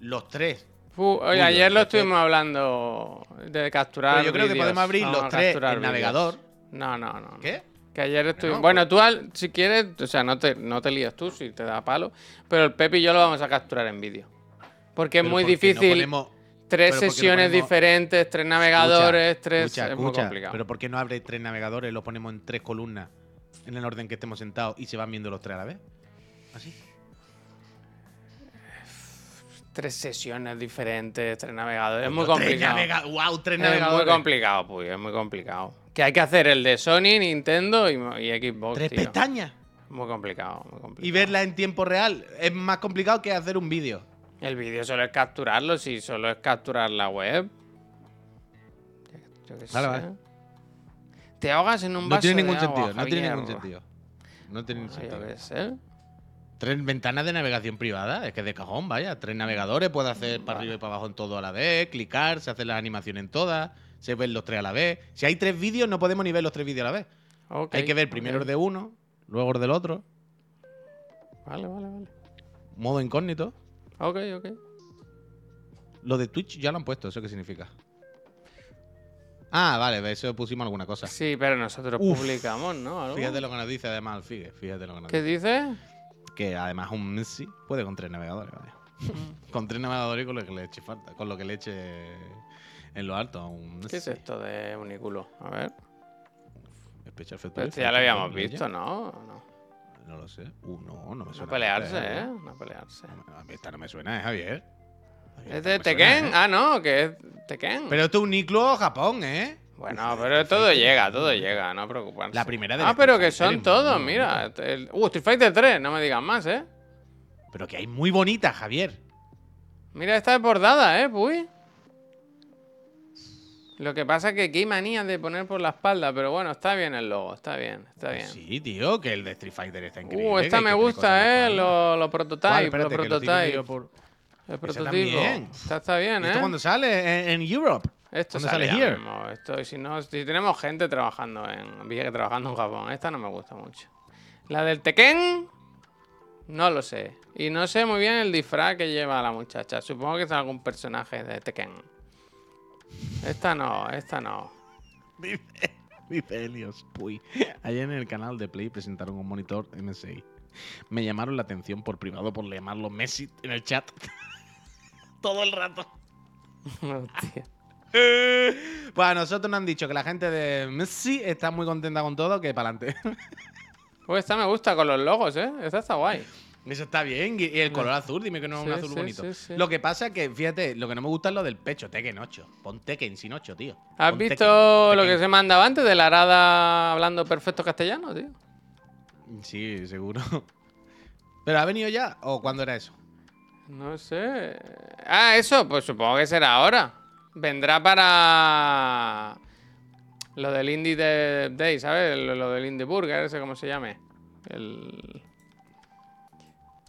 los tres. Fu- oye, Uy, ayer lo es que- estuvimos hablando de capturar. Pero yo creo que podemos abrir Vamos los tres capturar en navegador. No, no, no. ¿Qué? Que ayer estuvimos. Bueno, Bueno, tú, al- si quieres, o sea, no te, no te lías tú si te da palo, pero el Pepe y yo lo vamos a capturar en vídeo. Porque es muy ¿por qué no difícil. ponemos- tres pero ¿por qué no sesiones ponemos- diferentes, tres navegadores, tres. Escucha, es muy complicado. Pero ¿por qué no abre tres navegadores, lo ponemos en tres columnas, en el orden que estemos sentados y se van viendo los tres a la vez? Así. Tres sesiones diferentes, tres navegadores. Es muy Tres complicado. navega- wow, tres Es muy navegadores. complicado, pues, es muy complicado. Que hay que hacer el de Sony, Nintendo y, y Xbox. Tres tío. pestañas. Muy complicado, muy complicado. Y verla en tiempo real es más complicado que hacer un vídeo. El vídeo solo es capturarlo, si solo es capturar la web. Yo qué sé. vale. Te ahogas en un No vaso tiene de ningún agua, sentido, no tiene ningún sentido. No tiene ningún sentido. sé. Tres ventanas de navegación privada, es que de cajón, vaya. Tres navegadores, puede hacer para arriba y para abajo en todo a la vez, clicar, se hacen las animaciones en todas, se ven los tres a la vez. Si hay tres vídeos, no podemos ni ver los tres vídeos a la vez. Hay que ver primero el de uno, luego el del otro, Vale, vale, vale. modo incógnito. Ok, ok. Lo de Twitch ya lo han puesto, ¿eso qué significa? Ah, vale, de eso pusimos alguna cosa. Sí, pero nosotros Uf. publicamos, ¿no? ¿Algo? Fíjate lo que nos dice además el Figue, fíjate lo que nos ¿Qué dice. Que además un Messi puede con tres navegadores, vaya. con tres navegadores y con lo que le eche falta. Con lo que le eche en lo alto a un Messi. ¿Qué es esto de Uniculo? A ver. Special Effect Pero Perfect, esto ya lo habíamos visto, ¿no? No, No lo sé. Uh, no, no me no suena. pelearse, esta, ¿eh? No pelearse. A mí esta no me suena, ¿eh, Javier? ¿Es de no Tekken? ¿eh? Ah, no, que es Tekken. Pero esto es un Niclo Japón, ¿eh? Bueno, pero todo llega, todo llega, no preocuparse. La primera de Ah, pero que son todos, mira. el- Uh, Street Fighter 3, no me digas más, ¿eh? Pero que hay muy bonitas, Javier. Mira, esta es bordada, ¿eh? Uy. Lo que pasa es que hay manía de poner por la espalda, pero bueno, está bien el logo, está bien, está bien. Sí, tío, que el de Street Fighter está increíble. Uh, esta me gusta, ¿eh? Los lo ¿Cuál? prototype, Espérate, los que lo estoy viendo prototype. yo por- El prototipo. Esta está bien, ¿Y ¿eh? ¿Esto cuando sale? En, en Europe. Esto ¿Cuándo sale, sale ya here? mismo. Esto, y si no, si tenemos gente trabajando en. Trabajando en Japón. Esta no me gusta mucho. La del Tekken. No lo sé. Y no sé muy bien el disfraz que lleva la muchacha. Supongo que es algún personaje de Tekken. Esta no, esta no. Dice Helios. Puy. Ayer en el canal de Play presentaron un monitor MSI. Me llamaron la atención por privado por llamarlo Messi en el chat. Todo el rato. Hostia. Pues a nosotros nos han dicho que la gente de Messi está muy contenta con todo, que para adelante. Pues esta me gusta con los logos, ¿eh? Esta está guay. Eso está bien. Y el color azul, dime que no es un azul sí, bonito. sí. Lo que pasa es que, fíjate, lo que no me gusta es lo del pecho, Tekken 8. Pon Tekken sin 8, tío. ¿Has visto Tekken, lo que se mandaba antes de la arada hablando perfecto castellano, tío? Sí, seguro. ¿Pero ha venido ya? ¿O cuándo era eso? No sé. Ah, eso, pues supongo que será ahora. Vendrá para lo del Indie de- Day, ¿sabes? Lo, lo del Indie Burger, ese como se llame. El...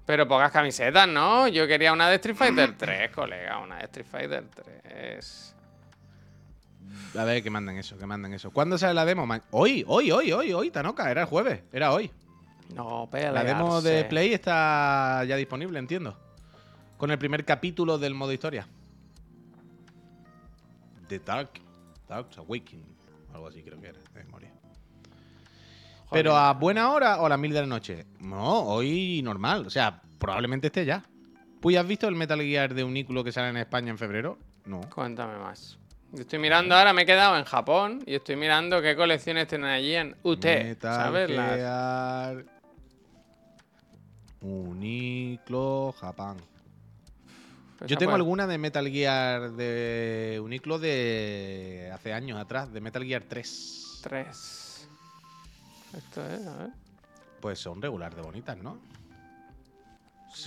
Pero pocas camisetas, ¿no? Yo quería una de Street Fighter 3, colega, una de Street Fighter 3. A ver, que manden eso, que manden eso. ¿Cuándo sale la demo? Hoy, hoy, hoy, hoy, hoy, Tanoka. Era el jueves, era hoy. No, La demo de Play está ya disponible, entiendo. Con el primer capítulo del modo historia. The Dark, Dark Awakening. Algo así creo que era, de memoria. Pero a buena hora o a las mil de la noche. No, hoy normal. O sea, probablemente esté ya. Pues ¿has visto el Metal Gear de Unículo que sale en España en febrero? No. Cuéntame más. Yo estoy mirando ahora, me he quedado en Japón y estoy mirando qué colecciones tienen allí en UT. Metal Gear Uniclo Japón. pues Yo tengo puede- alguna de Metal Gear de Uniclo de hace años atrás, de Metal Gear 3. Tres. Esto es, a ver. Pues son regular de bonitas, ¿no?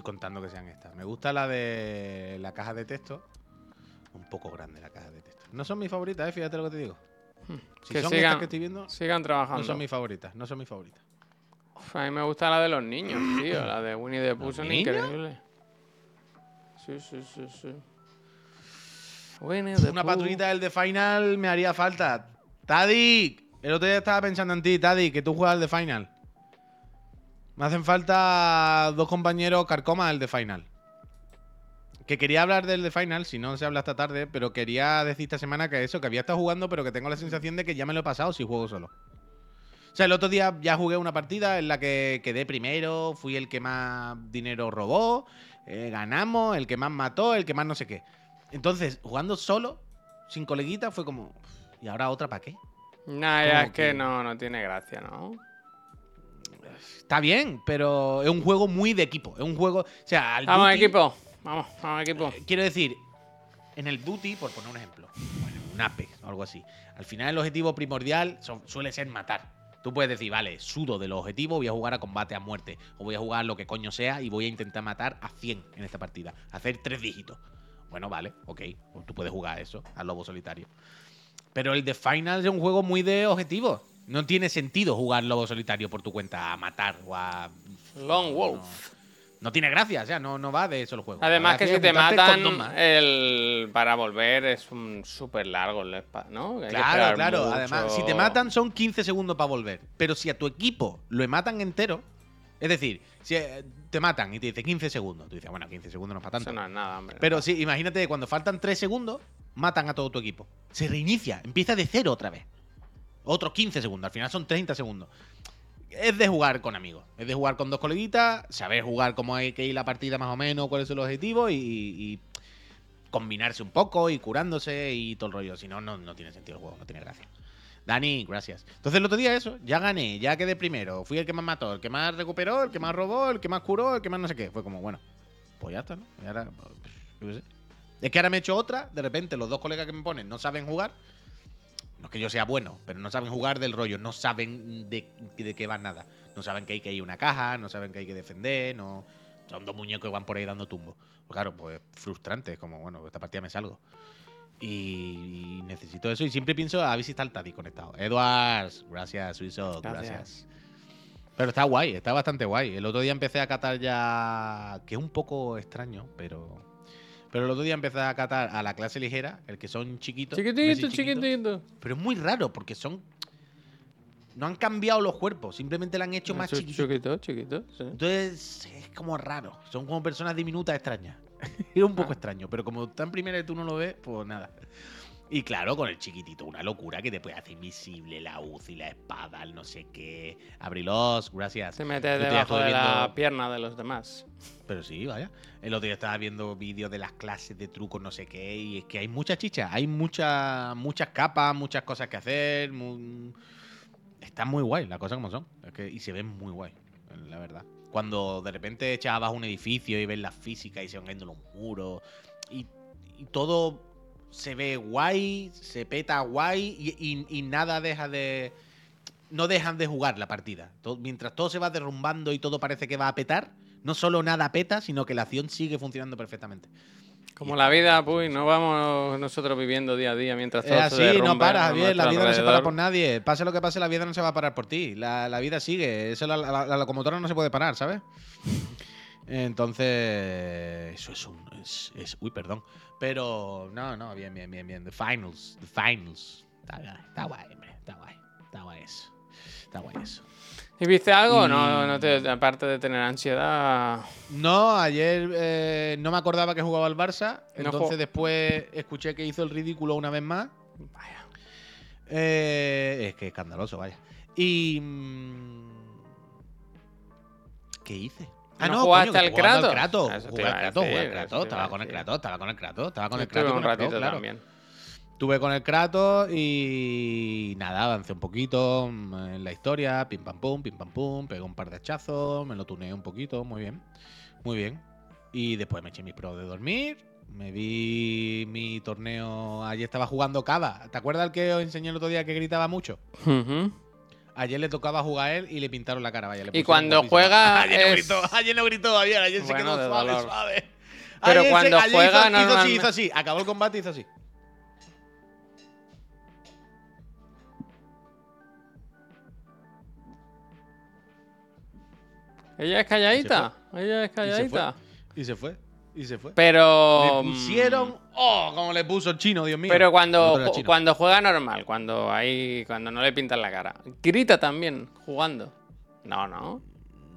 Contando que sean estas. Me gusta la de la caja de texto. Un poco grande la caja de texto. No son mis favoritas, ¿eh? fíjate lo que te digo. Si Que son sigan- estas que estoy viendo, Sigan trabajando. no son mis favoritas. No son mis favoritas. Uf, a mí me gusta la de los niños, tío. La de Winnie the Pooh son increíbles. Sí, sí, sí, sí. Winnie the Una Pooh. patrullita del de Final me haría falta. Tadi, el otro día estaba pensando en ti, Tadi, que tú juegas al de Final. Me hacen falta dos compañeros carcomas del de Final. Que quería hablar del de Final, si no se habla esta tarde, pero quería decir esta semana que eso, que había estado jugando, pero que tengo la sensación de que ya me lo he pasado si juego solo. O sea, el otro día ya jugué una partida en la que quedé primero, fui el que más dinero robó, eh, ganamos, el que más mató, el que más no sé qué. Entonces, jugando solo, sin coleguita, fue como. ¿Y ahora otra para qué? Nah, ya es que que- no, no tiene gracia, ¿no? Está bien, pero es un juego muy de equipo. Es un juego. O sea, al Vamos, Duty- equipo. Vamos, vamos, equipo. Eh, Quiero decir, en el Duty, por poner un ejemplo, bueno, un Apex o algo así, al final el objetivo primordial son- suele ser matar. Tú puedes decir, vale, sudo del objetivo, voy a jugar a combate a muerte, o voy a jugar lo que coño sea y voy a intentar matar a 100 en esta partida, hacer tres dígitos. Bueno, vale, ok, pues tú puedes jugar a eso, al lobo solitario. Pero el The Finals es un juego muy de objetivo. No tiene sentido jugar lobo solitario por tu cuenta a matar o a. Long Wolf. No tiene gracia, o sea, no, no va de eso el juego. Además que si te matan, el para volver es un súper largo el ¿no? Hay Claro, claro. mucho. Además, si te matan son 15 segundos para volver. Pero si a tu equipo lo matan entero, es decir, si eh, te matan y te dice 15 segundos, tú dices, bueno, 15 segundos no es para Eso tanto. no es nada, hombre. Pero sí, imagínate cuando faltan 3 segundos, matan a todo tu equipo. Se reinicia, empieza de cero otra vez. Otros 15 segundos, al final son 30 segundos. es de jugar con amigos. Es de jugar con dos coleguitas, saber jugar cómo hay que ir la partida más o menos, cuál es el objetivo y, y combinarse un poco y curándose y todo el rollo. Si no, no, no tiene sentido el juego, no tiene gracia. Dani, gracias. Entonces el otro día eso, ya gané, ya quedé primero. Fui el que más mató, el que más recuperó, el que más robó, el que más curó, el que más no sé qué. Fue como, bueno, pues ya está, ¿no? Y ahora, pues, yo qué sé. Es que ahora me he hecho otra, de repente los dos colegas que me ponen no saben jugar. No es que yo sea bueno, pero no saben jugar del rollo, no saben de, de qué va nada. No saben que hay que ir a una caja, no saben que hay que defender, no. Son dos muñecos que van por ahí dando tumbo. Pues claro, pues frustrante, es como, bueno, esta partida me salgo. Y, y necesito eso. Y siempre pienso a ver si está el Tati conectado. Edwards, gracias, Suizo, gracias. Gracias. Pero está guay, está bastante guay. El otro día empecé a catar ya. que es un poco extraño, pero. Pero el otro día empecé a catar a la clase ligera, el que son chiquitos. Chiquitito, chiquitos. chiquitito. Pero es muy raro porque son. No han cambiado los cuerpos, simplemente la han hecho más Chu- chiquitos. Chiquito, chiquito, sí. Entonces es como raro. Son como personas diminutas extrañas. es un poco Ah. extraño, pero como está en primera y tú no lo ves, pues nada. Y claro, con el chiquitito, una locura que te puede hacer invisible la UCI, la espada, el no sé qué. Abrilos, gracias. Se mete debajo de la pierna de los demás. Pero sí, vaya. El otro día estaba viendo vídeos de las clases de trucos, no sé qué, y es que hay mucha chicha, hay mucha, muchas capas, muchas cosas que hacer. mu- Está muy guay, las cosas como son. Es que- y se ven muy guay, la verdad. Cuando de repente echas abajo un edificio y ves la física y se van cayendo los muros, y, y todo se ve guay, se peta guay, y, y- y nada deja de. No dejan de jugar la partida. Todo- mientras todo se va derrumbando y todo parece que va a petar, no solo nada peta, sino que la acción sigue funcionando perfectamente. Como la vida, pues, no vamos nosotros viviendo día a día mientras todo se así, derrumba no para, Javier. La vida no se para por nadie. Pase lo que pase, la vida no se va a parar por ti. La, la vida sigue. Eso, la, la- la locomotora no se puede parar, ¿sabes? Entonces, eso es un. Es, es- uy, perdón. Pero, no, no, bien, bien, bien, bien. The finals. The finals. Está, guay, está guay, hombre. Está guay. Está guay eso. Está guay eso. ¿Y viste algo? No, no te, aparte de tener ansiedad. No, ayer eh, no me acordaba que jugaba al Barça. No Entonces, después escuché que hizo el ridículo una vez más. Vaya. Eh, es que escandaloso, vaya. Y. mm, ¿Qué hice? Ah, ¿No no, jugaste coño, al Kratos? Kratos. Te Jugué al Kratos, jugué al Kratos, estaba con el. Kratos, estaba con el Kratos, estaba con el Kratos. un claro. también. Estuve con el Kratos y nada, avancé un poquito en la historia, pim pam pum, pim pam pum, pegué un par de hachazos, me lo tuneé un poquito, muy bien, muy bien. Y después me eché mi pro de dormir, me vi mi torneo, ayer estaba jugando Cava, ¿te acuerdas el que os enseñé el otro día que gritaba mucho? Ujú. Ayer le tocaba jugar a él y le pintaron la cara, vaya. le Y cuando juega ayer no es- gritó, ayer no gritó, ayer, ayer se Bueno, quedó de suave, dolor. suave. Pero Ayer se- cuando ayer juega hizo, hizo así, hizo así, acabó el combate y hizo así. Ella es calladita. Ella es calladita. Y se fue. Y se fue. Pero. le pusieron. ¡Oh! Como le puso el chino, Dios mío. Pero cuando, cuando juega normal, cuando ahí, cuando no le pintan la cara. Grita también, jugando. No, no.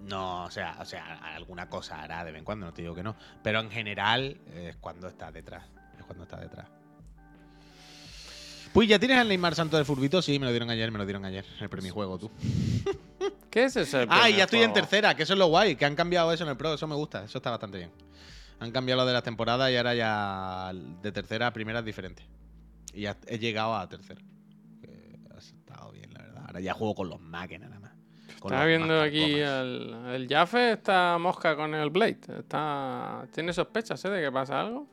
No, o sea, o sea, alguna cosa hará de vez en cuando, no te digo que no. Pero en general es cuando está detrás. Es cuando está detrás. Pues ya tienes al Neymar Santo del Furbito, sí, me lo dieron ayer, me lo dieron ayer. El premio juego, tú. ¿Qué es eso? Ah, y ya estoy en tercera, que eso es lo guay, que han cambiado eso en el Pro, eso me gusta, eso está bastante bien. Han cambiado lo de las temporadas y ahora ya de tercera a primera es diferente. Y ya he llegado a tercera. Que ha estado bien, la verdad. Ahora ya juego con los máquinas nada más. Estaba viendo aquí el, el Jaffe, está mosca con el Blade. Está, tiene sospechas, ¿eh? De que pasa algo.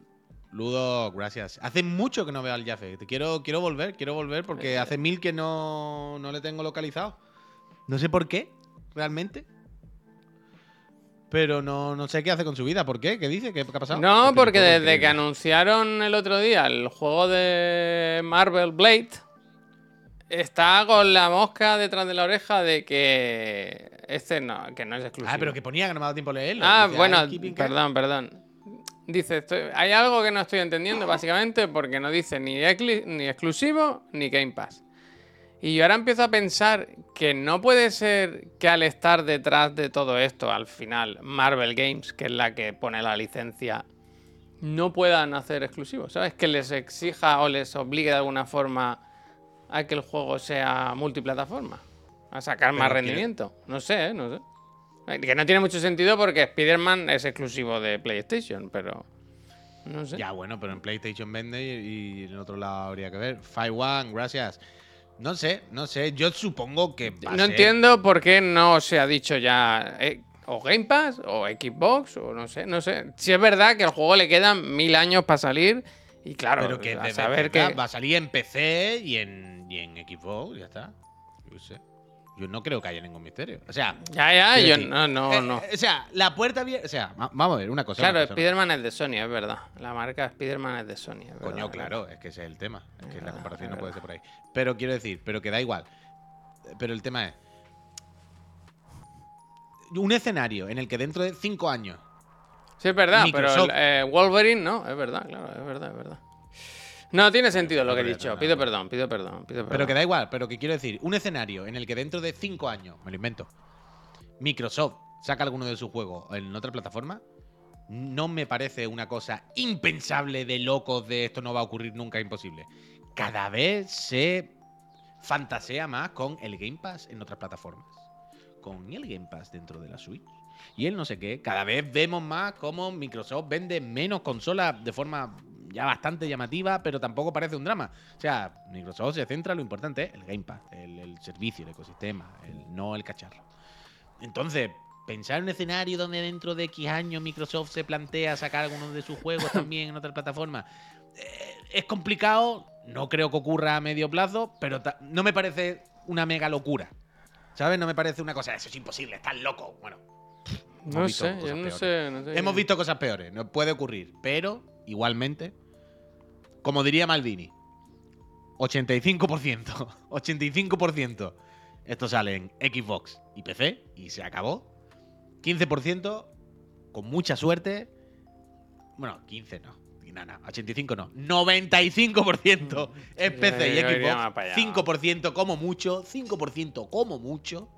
Ludo, gracias. Hace mucho que no veo al Jaffe. Quiero, quiero volver, quiero volver porque Eh. hace mil que no, no le tengo localizado. No sé por qué, realmente. Pero no, no sé qué hace con su vida. ¿Por qué? ¿Qué dice? ¿Qué, qué ha pasado? No, porque desde que anunciaron el otro día el juego de Marvel Blade, está con la mosca detrás de la oreja de que este no, que no es exclusivo. Ah, pero que ponía que no me ha dado tiempo a leerlo. Ah, Dice, bueno, perdón, perdón. Dice, estoy- hay algo que no estoy entendiendo, básicamente, porque no dice ni exclusivo ni Game Pass. Y yo ahora empiezo a pensar que no puede ser que al estar detrás de todo esto, al final, Marvel Games, que es la que pone la licencia, no puedan hacer exclusivos, ¿sabes? Que les exija o les obligue de alguna forma a que el juego sea multiplataforma. a sacar más quiere- rendimiento. No sé, ¿eh? no sé. Eh, Que no tiene mucho sentido porque Spider-Man es exclusivo de PlayStation, pero. No sé. Ya, bueno, pero en PlayStation vende y, y en otro lado habría que ver. Five One, gracias. No sé, no sé. Yo supongo que. va a No ser- entiendo por qué no se ha dicho ya eh, o Game Pass o Xbox o no sé, no sé. Si es verdad que al juego le quedan mil años para salir y claro, Pero que a saber verdad que va a salir en PC y en, y en Xbox, ya está. Yo sé. Yo no creo que haya ningún misterio. O sea, ya ya yo decir, no no eh, no. eh, o sea, la puerta abierta. O sea, va- vamos a ver una cosa. Claro, una cosa, Spider-Man es de Sony, es verdad. La marca Spider-Man es de Sony. es Coño, verdad, claro, es que ese es el tema. Es que la comparación no puede ser por ahí. Pero quiero decir, pero que da igual. Pero el tema es. Un escenario en el que dentro de cinco años. Sí, es verdad, Microsoft. pero el, eh, Wolverine no, es verdad, claro, es verdad, es verdad. No tiene sentido lo que he dicho. Pido perdón, pido perdón, pido perdón. Pero que da igual, pero que quiero decir, un escenario en el que dentro de cinco años, me lo invento, Microsoft saca alguno de sus juegos en otra plataforma, no me parece una cosa impensable de locos de esto no va a ocurrir nunca, imposible. Cada vez se fantasea más con el Game Pass en otras plataformas. Con el Game Pass dentro de la Switch. Y el no sé qué. Cada vez vemos más cómo Microsoft vende menos consolas de forma ya bastante llamativa, pero tampoco parece un drama. O sea, Microsoft se centra en lo importante, es el Game Pass, el, el servicio, el ecosistema, el, no el cacharro. Entonces, pensar en un escenario donde dentro de X años Microsoft se plantea sacar algunos de sus juegos también en otra plataforma, eh, es complicado, no creo que ocurra a medio plazo, pero no me parece una mega locura. ¿Sabes? No me parece una cosa, eso es imposible, estás loco. Bueno, No sé, yo no sé, no sé. Hemos visto cosas peores, no puede ocurrir. Pero, igualmente, como diría Maldini, 85%, 85%, esto sale en Xbox y PC y se acabó. 15%, con mucha suerte, bueno, 15 no, nada, nada, 85 no, 95% es PC y Xbox, para allá. 5% como mucho, 5% como mucho,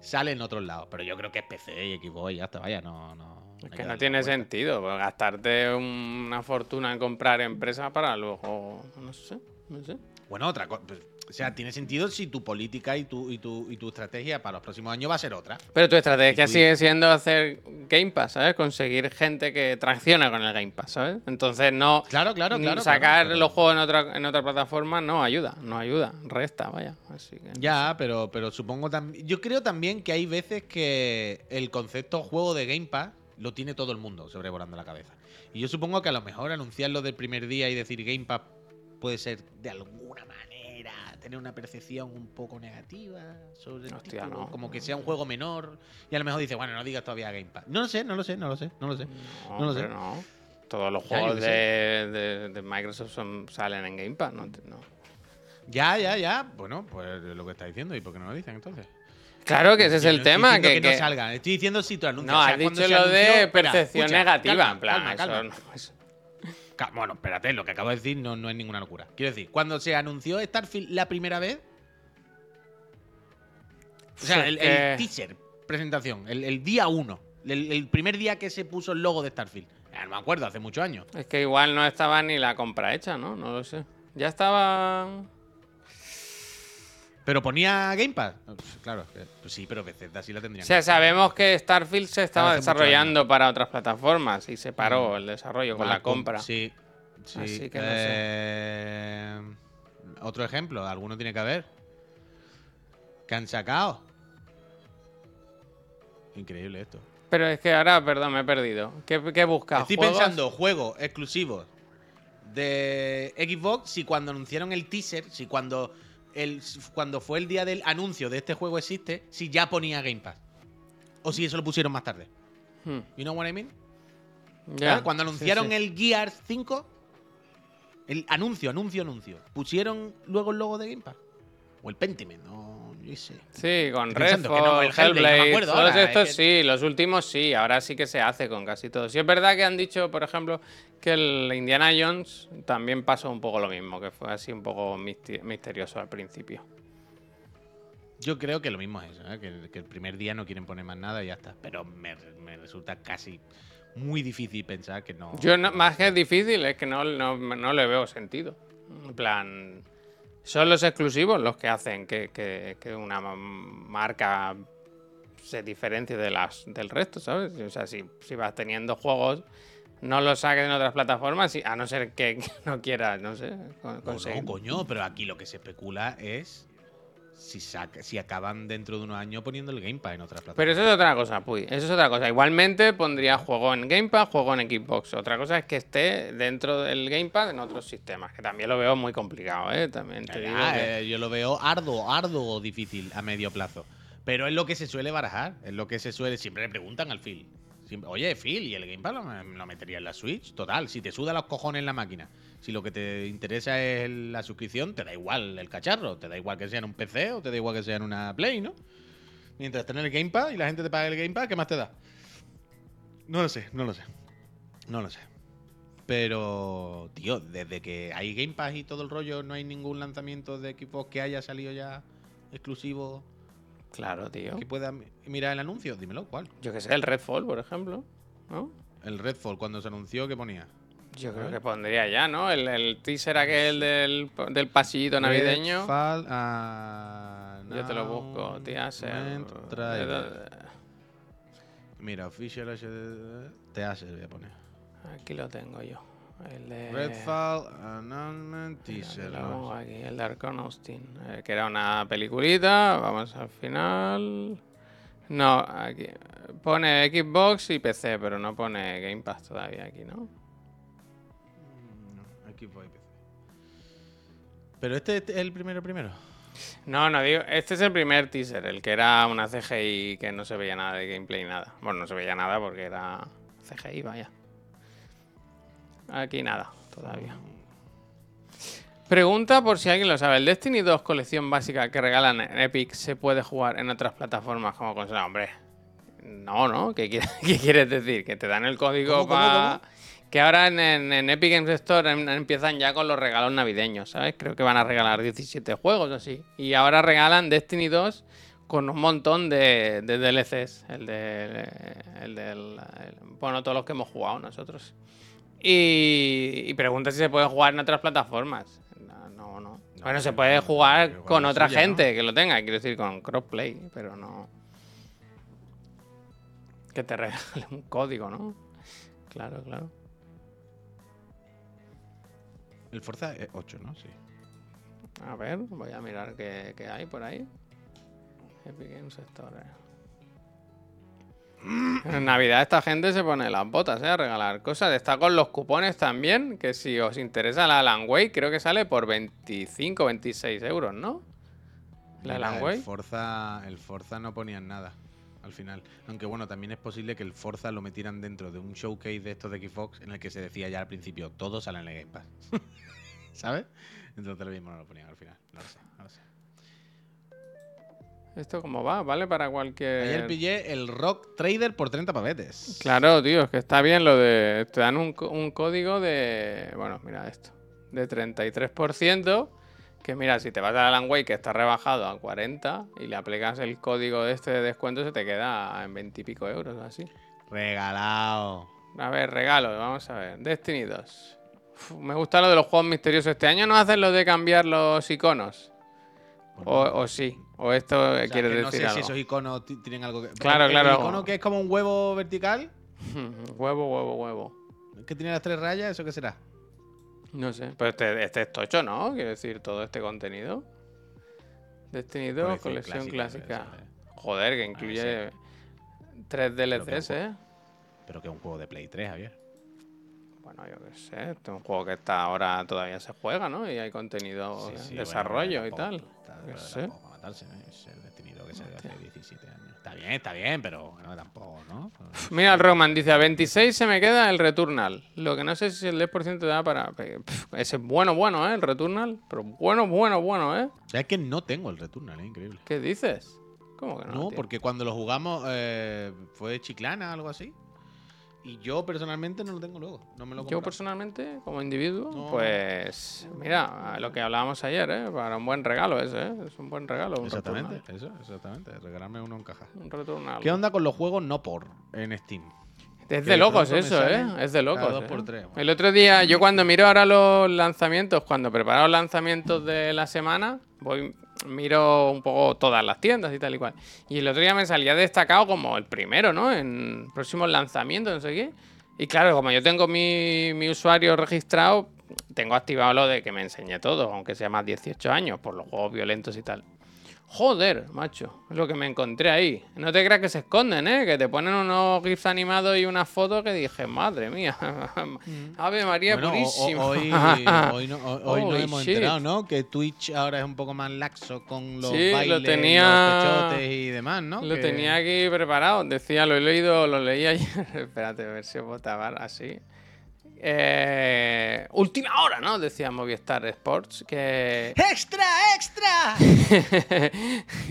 sale en otros lados. Pero yo creo que es PC y Xbox y ya está, vaya, no... no Es que no tiene sentido pues, gastarte una fortuna en comprar empresas para luego. No sé, no sé. Bueno, otra cosa. O sea, tiene sentido si tu política y tu, y tu, y tu estrategia para los próximos años va a ser otra. Pero tu estrategia sigue siendo hacer Game Pass, ¿sabes? Conseguir gente que tracciona con el Game Pass, ¿sabes? Entonces no. Claro, claro, mm, claro. Sacar claro, los juegos en otra, en otra plataforma no ayuda, no ayuda, resta, vaya. Así que. Ya, pero, pero supongo también. Yo creo también que hay veces que el concepto juego de Game Pass lo tiene todo el mundo sobrevolando la cabeza. Y yo supongo que a lo mejor anunciarlo del primer día y decir Game Pass puede ser de alguna manera tener una percepción un poco negativa sobre el Hostia, título, no. como que sea un juego menor y a lo mejor dice, bueno, no digas todavía Game Pass. No lo sé, no lo sé, no lo sé, no lo sé. No, No lo sé. no. Todos los juegos de, de- de Microsoft son- salen en Game Pass, no. Ya, ya, ya. Bueno, pues lo que está diciendo. ¿Y por qué no lo dicen entonces? Claro que ese es el estoy tema. Que, que, no salgan. Estoy diciendo si tú anuncias. No, O sea, has dicho lo anunció- de percepción negativa, en plan. calma, eso calma. no Bueno, espérate, lo que acabo de decir no, no es ninguna locura. Quiero decir, cuando se anunció Starfield la primera vez. O sea, el, el teaser, presentación, el, el día uno. El, el primer día que se puso el logo de Starfield. Ya no me acuerdo, hace muchos años. Es que igual no estaba ni la compra hecha, ¿no? No lo sé. Ya estaba. Pero ponía Game Pass. Pues, claro, que- pues sí, pero Bethesda sí la O tendrían. sea, sabemos que Starfield se estaba desarrollando para otras plataformas y se paró Mm. el desarrollo con Ah, la compra. Sí. sí. Así que no sé. Eh, Otro ejemplo, alguno tiene que haber. ¿Qué han sacado? Increíble esto. Pero es que ahora, perdón, me he perdido. ¿Qué, qué buscas? Estoy ¿Juegos? pensando juegos exclusivos de Xbox si cuando anunciaron el teaser, si cuando el, cuando fue el día del anuncio de este juego existe, si ya ponía Game Pass. O si eso lo pusieron más tarde. Hmm, You know what I mean? ¿Sabes? Cuando sí, anunciaron sí. el Gears 5, el anuncio, anuncio, anuncio, pusieron luego el logo de Game Pass. O el Pentiment, no, Sí, con que no, el Hellblade, no todos estos es sí, los últimos sí, ahora sí que se hace con casi todos. Sí es verdad que han dicho, por ejemplo, que el Indiana Jones también pasó un poco lo mismo, que fue así un poco misterioso al principio. Yo creo que lo mismo es eso, ¿eh? que, el- que el primer día no quieren poner más nada y ya está. Pero me, me resulta casi muy difícil pensar que no. Yo no- más que es difícil, es que no, no, no le veo sentido. En plan, Son los exclusivos los que hacen que, que- que una ma- marca se diferencie de las, del resto, ¿sabes? O sea, si, si vas teniendo juegos, no los saques en otras plataformas, a no ser que no quieras, no sé, con- No, conseguir. no, coño, pero aquí lo que se especula es si, saca- si acaban dentro de unos años poniendo el Game Pass en otras Pero plataformas. eso es otra cosa, Puy. Eso es otra cosa. Igualmente pondría juego en Game Pass, juego en Xbox. Otra cosa es que esté dentro del Game Pass en otros sistemas, que también lo veo muy complicado, ¿eh? También te digo Ah, que- eh, yo lo veo arduo, arduo difícil a medio plazo. Pero es lo que se suele barajar. Es lo que se suele. Siempre le preguntan al Phil. Oye, Phil, ¿y el Game Pass lo, lo metería en la Switch? Total, si te suda los cojones la máquina. Si lo que te interesa es la suscripción, te da igual el cacharro. Te da igual que sea en un PC o te da igual que sea en una Play, ¿no? Mientras tenés el Game Pass y la gente te paga el Game Pass, ¿qué más te da? No lo sé, no lo sé. No lo sé. Pero, tío, desde que hay Game Pass y todo el rollo, no hay ningún lanzamiento de Xbox que haya salido ya exclusivo Claro, tío. que pueda mi- mirar el anuncio. Dímelo, ¿cuál? Yo que sé, el Redfall, por ejemplo. ¿No? El Redfall, cuando se anunció, ¿qué ponía? Yo creo que pondría ya, ¿no? El, el teaser aquel del, del pasillito navideño. Redfall, ah, Yo te lo busco, trailer. Mira, Official HD. Teaser voy a poner. Aquí lo tengo yo. El de... Redfall, announcement, teaser. aquí, el de Arcon Austin. eh, que era una peliculita. Vamos al final. No, aquí. Pone Xbox y PC, pero no pone Game Pass todavía aquí, ¿no? No, aquí voy, PC. Pero este es el primero primero. No, no digo. Este es el primer teaser, el que era una CGI que no se veía nada de gameplay, nada. Bueno, no se veía nada porque era CGI, vaya. Aquí nada, todavía. Pregunta por si alguien lo sabe. ¿El Destiny 2 colección básica que regalan en Epic se puede jugar en otras plataformas como consola? Hombre, no, ¿no? ¿Qué, quiere- qué quieres decir? Que te dan el código ¿Cómo, cómo, para... Que ahora en, en- en Epic Games Store em- empiezan ya con los regalos navideños, ¿sabes? Creo que van a regalar 17 juegos así. Y ahora regalan Destiny 2 con un montón de, de DLCs. El de, el del... el- bueno, todos los que hemos jugado nosotros. Y, y pregunta si se puede jugar en otras plataformas. No, no. no. bueno, se puede jugar con otra suya, ¿no? gente que lo tenga, quiero decir, con crossplay, pero no. Que te regale un código, ¿no? Claro, claro. El Forza es 8, ¿no? Sí. A ver, voy a mirar qué, qué hay por ahí. Epic Games Store. En Navidad esta gente se pone las botas, ¿eh? A regalar cosas. Está con los cupones también, que si os interesa la Alan Wake, creo que sale por 25, 26 euros, ¿no? La Alan el Wake. Forza, el Forza no ponían nada al final. Aunque bueno, también es posible que el Forza lo metieran dentro de un showcase de estos de Xbox en el que se decía ya al principio, todos salen en el Game Pass. ¿Sabes? Entonces lo mismo no lo ponían al final. No lo sé, no lo sé. ¿Esto cómo va? ¿Vale? Para cualquier... Ayer pillé el Rock Trader por 30 pavetes. Claro, tío, es que está bien lo de. Te dan un, código de. Bueno, mira esto. De 33%. Que mira, si te vas a Alan Wake que está rebajado a 40 y le aplicas el código de este de descuento, se te queda en 20 y pico euros así. Regalado. A ver, regalos, vamos a ver. Destiny 2. Uf, me gusta lo de los juegos misteriosos. Este año no hacen lo de cambiar los iconos. O, o sí. O esto O sea, quiere que no decir sé algo. si esos iconos ti- tienen algo que. Claro, el, claro. El icono que es como un huevo vertical, huevo, huevo, huevo. que tiene las tres rayas, ¿eso qué será? No sé, pero este, este es tocho, ¿no? Quiero decir, todo este contenido. Destiny 2, colección, clásica. eh. Joder, que sí. incluye tres DLCs. ¿eh? Pero que es un juego de Play 3, Javier. Bueno, yo qué sé, este es un juego que está ahora todavía se juega, ¿no? Y hay contenido Sí, desarrollo bueno, y tal. Pero sé. tampoco para matarse, ¿no? Es el detenido que salió hace 17 años. Está bien, está bien, pero bueno, tampoco, ¿no? Mira, el Rockman dice, a 26 se me queda el Returnal. Lo que no sé si el 10% te da para... Pff, ese es bueno, bueno, ¿eh? El Returnal. Pero bueno, bueno, bueno, ¿eh? O sea, es que no tengo el Returnal, es increíble. ¿Qué dices? ¿Cómo que no? No, porque cuando lo jugamos eh, fue Chiclana, algo así. Y yo personalmente no lo tengo luego. No me lo he Yo personalmente, como individuo, No. pues mira, lo que hablábamos ayer, ¿eh? para un buen regalo ese, ¿eh? es un buen regalo. Un Exactamente, Returnal. eso, exactamente. Regalarme uno en caja. Un Returnal. ¿Qué onda con los juegos no por en Steam? Es de locos eso, ¿eh? Es de locos. dos ¿eh? por tres, bueno. El otro día, yo cuando miro ahora los lanzamientos, cuando preparo los lanzamientos de la semana, voy miro un poco todas las tiendas y tal y cual. Y el otro día me salía destacado como el primero, ¿no? En próximos lanzamientos, no sé qué. Y claro, como yo tengo mi, mi usuario registrado, tengo activado lo de que me enseñe todo, aunque sea más 18 años, por los juegos violentos y tal. Joder, macho, es lo que me encontré ahí. No te creas que se esconden, ¿eh? Que te ponen unos GIFs animados y unas fotos que dije, madre mía, Ave María Bueno, purísima. hoy, hoy no, hoy- Holy hemos shit. enterado, ¿no? Que Twitch ahora es un poco más laxo con los Sí, lo bailes, tenía- los pechotes y demás, ¿no? Lo Que- tenía aquí preparado. Decía, lo he leído, lo leí ayer. Espérate, a ver si os puedo tapar así. Eh, última hora, ¿no? Decía Movistar Sports. Que. ¡Extra, extra!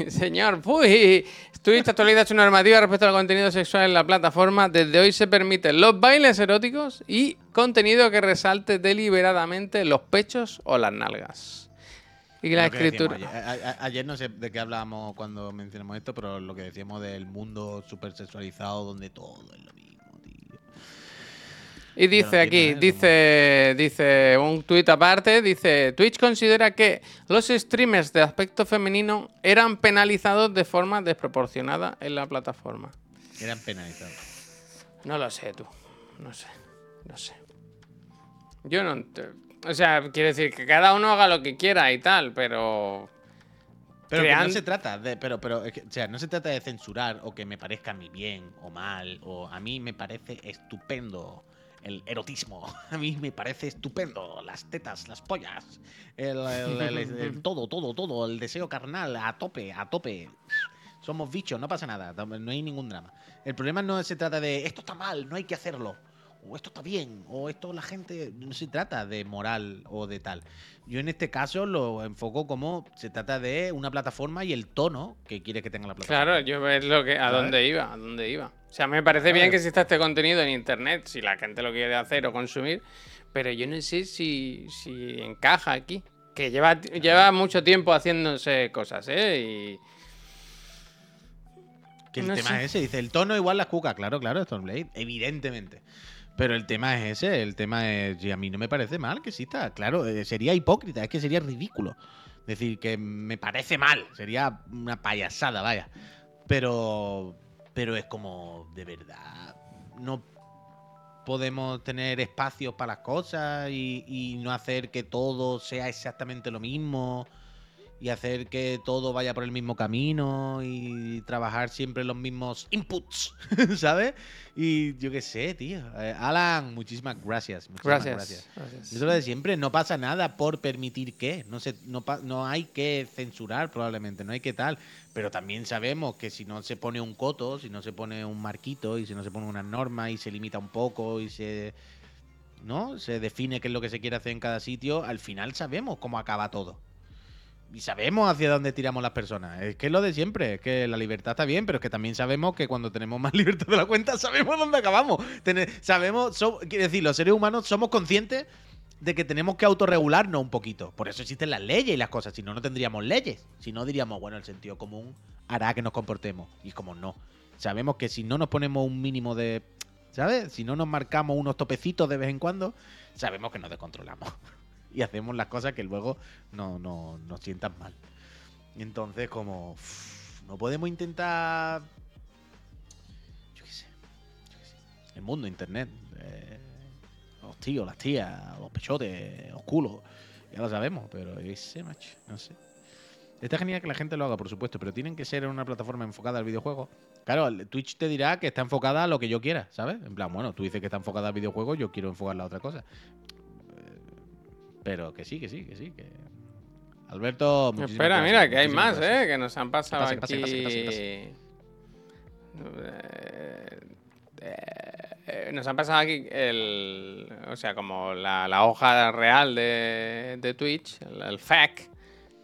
Señor, uy. Twitch actualiza su normativa respecto al contenido sexual en la plataforma. Desde hoy se permiten los bailes eróticos y contenido que resalte deliberadamente los pechos o las nalgas. Y la escritura. Ayer, ayer no sé de qué hablábamos cuando mencionamos esto, pero lo que decíamos del mundo súper sexualizado donde todo es lo mismo. Y dice aquí, ¿eh? dice, dice un tuit aparte, dice, Twitch considera que los streamers de aspecto femenino eran penalizados de forma desproporcionada en la plataforma. Eran penalizados. No lo sé tú, no sé, no sé. Yo no... O sea, quiere decir que cada uno haga lo que quiera y tal, pero... Pero que no se trata de, pero, pero, o sea, no se trata de censurar o que me parezca a mí bien o mal, o a mí me parece estupendo el erotismo, a mí me parece estupendo las tetas, las pollas, el, el- el- el- todo, todo, todo, el deseo carnal a tope, a tope. Somos bichos, no pasa nada, no hay ningún drama. El problema no se trata de esto está mal, no hay que hacerlo. O esto está bien, o esto la gente. No se trata de moral o de tal. Yo en este caso lo enfoco como se trata de una plataforma y el tono que quiere que tenga la plataforma. Claro, yo es lo que a dónde iba, a dónde iba. O sea, me parece bien que exista este contenido en internet, si la gente lo quiere hacer o consumir, pero yo no sé si, si encaja aquí. Que lleva, lleva mucho tiempo haciéndose cosas, ¿eh? Y Que el No tema sé. es ese, dice el tono igual la cuca, claro, claro, Stormblade, evidentemente. Pero el tema es ese, el tema es, y a mí no me parece mal que exista, claro, eh, sería hipócrita, es que sería ridículo. Decir que me parece mal, sería una payasada, vaya. Pero, pero es como, de verdad, no podemos tener espacios para las cosas y, y no hacer que todo sea exactamente lo mismo y hacer que todo vaya por el mismo camino y trabajar siempre los mismos inputs, ¿sabes? Y yo qué sé, tío. Eh, Alan, muchísimas gracias. muchísimas gracias. gracias. Eso es lo de siempre, no pasa nada por permitir que, no, se, no hay que censurar probablemente, no hay que tal, pero también sabemos que si no se pone un coto, si no se pone un marquito y si no se pone una norma y se limita un poco y se... ¿No? Se define qué es lo que se quiere hacer en cada sitio, al final sabemos cómo acaba todo. Y sabemos hacia dónde tiramos las personas. Es que es lo de siempre, es que la libertad está bien, pero es que también sabemos que cuando tenemos más libertad de la cuenta, sabemos dónde acabamos. Tene- sabemos, so- quiero decir, los seres humanos somos conscientes de que tenemos que autorregularnos un poquito. Por eso existen las leyes y las cosas. Si no, no tendríamos leyes. Si no, diríamos, bueno, el sentido común hará que nos comportemos. Y como no. Sabemos que si no nos ponemos un mínimo de. ¿Sabes? Si no nos marcamos unos topecitos de vez en cuando, sabemos que nos descontrolamos. Y hacemos las cosas que luego no, no, nos sientan mal. Entonces, como. no podemos intentar. Yo qué sé. yo qué sé, El mundo, internet. eh, los tíos, las tías, los pechotes, los culos. Ya lo sabemos, pero sé, macho. No sé. Está genial que la gente lo haga, por supuesto, pero tienen que ser en una plataforma enfocada al videojuego. Claro, Twitch te dirá que está enfocada a lo que yo quiera, ¿sabes? En plan, bueno, tú dices que está enfocada al videojuego, yo quiero enfocarla a otra cosa. Pero que sí, que sí, que sí. Que... Alberto, Espera, gracias, mira, que hay más, gracias. ¿eh? Que nos han pasado ¿Qué pasa, qué pasa, aquí. nos han pasado aquí el. O sea, como la, la hoja real de, de Twitch, el, el FAQ.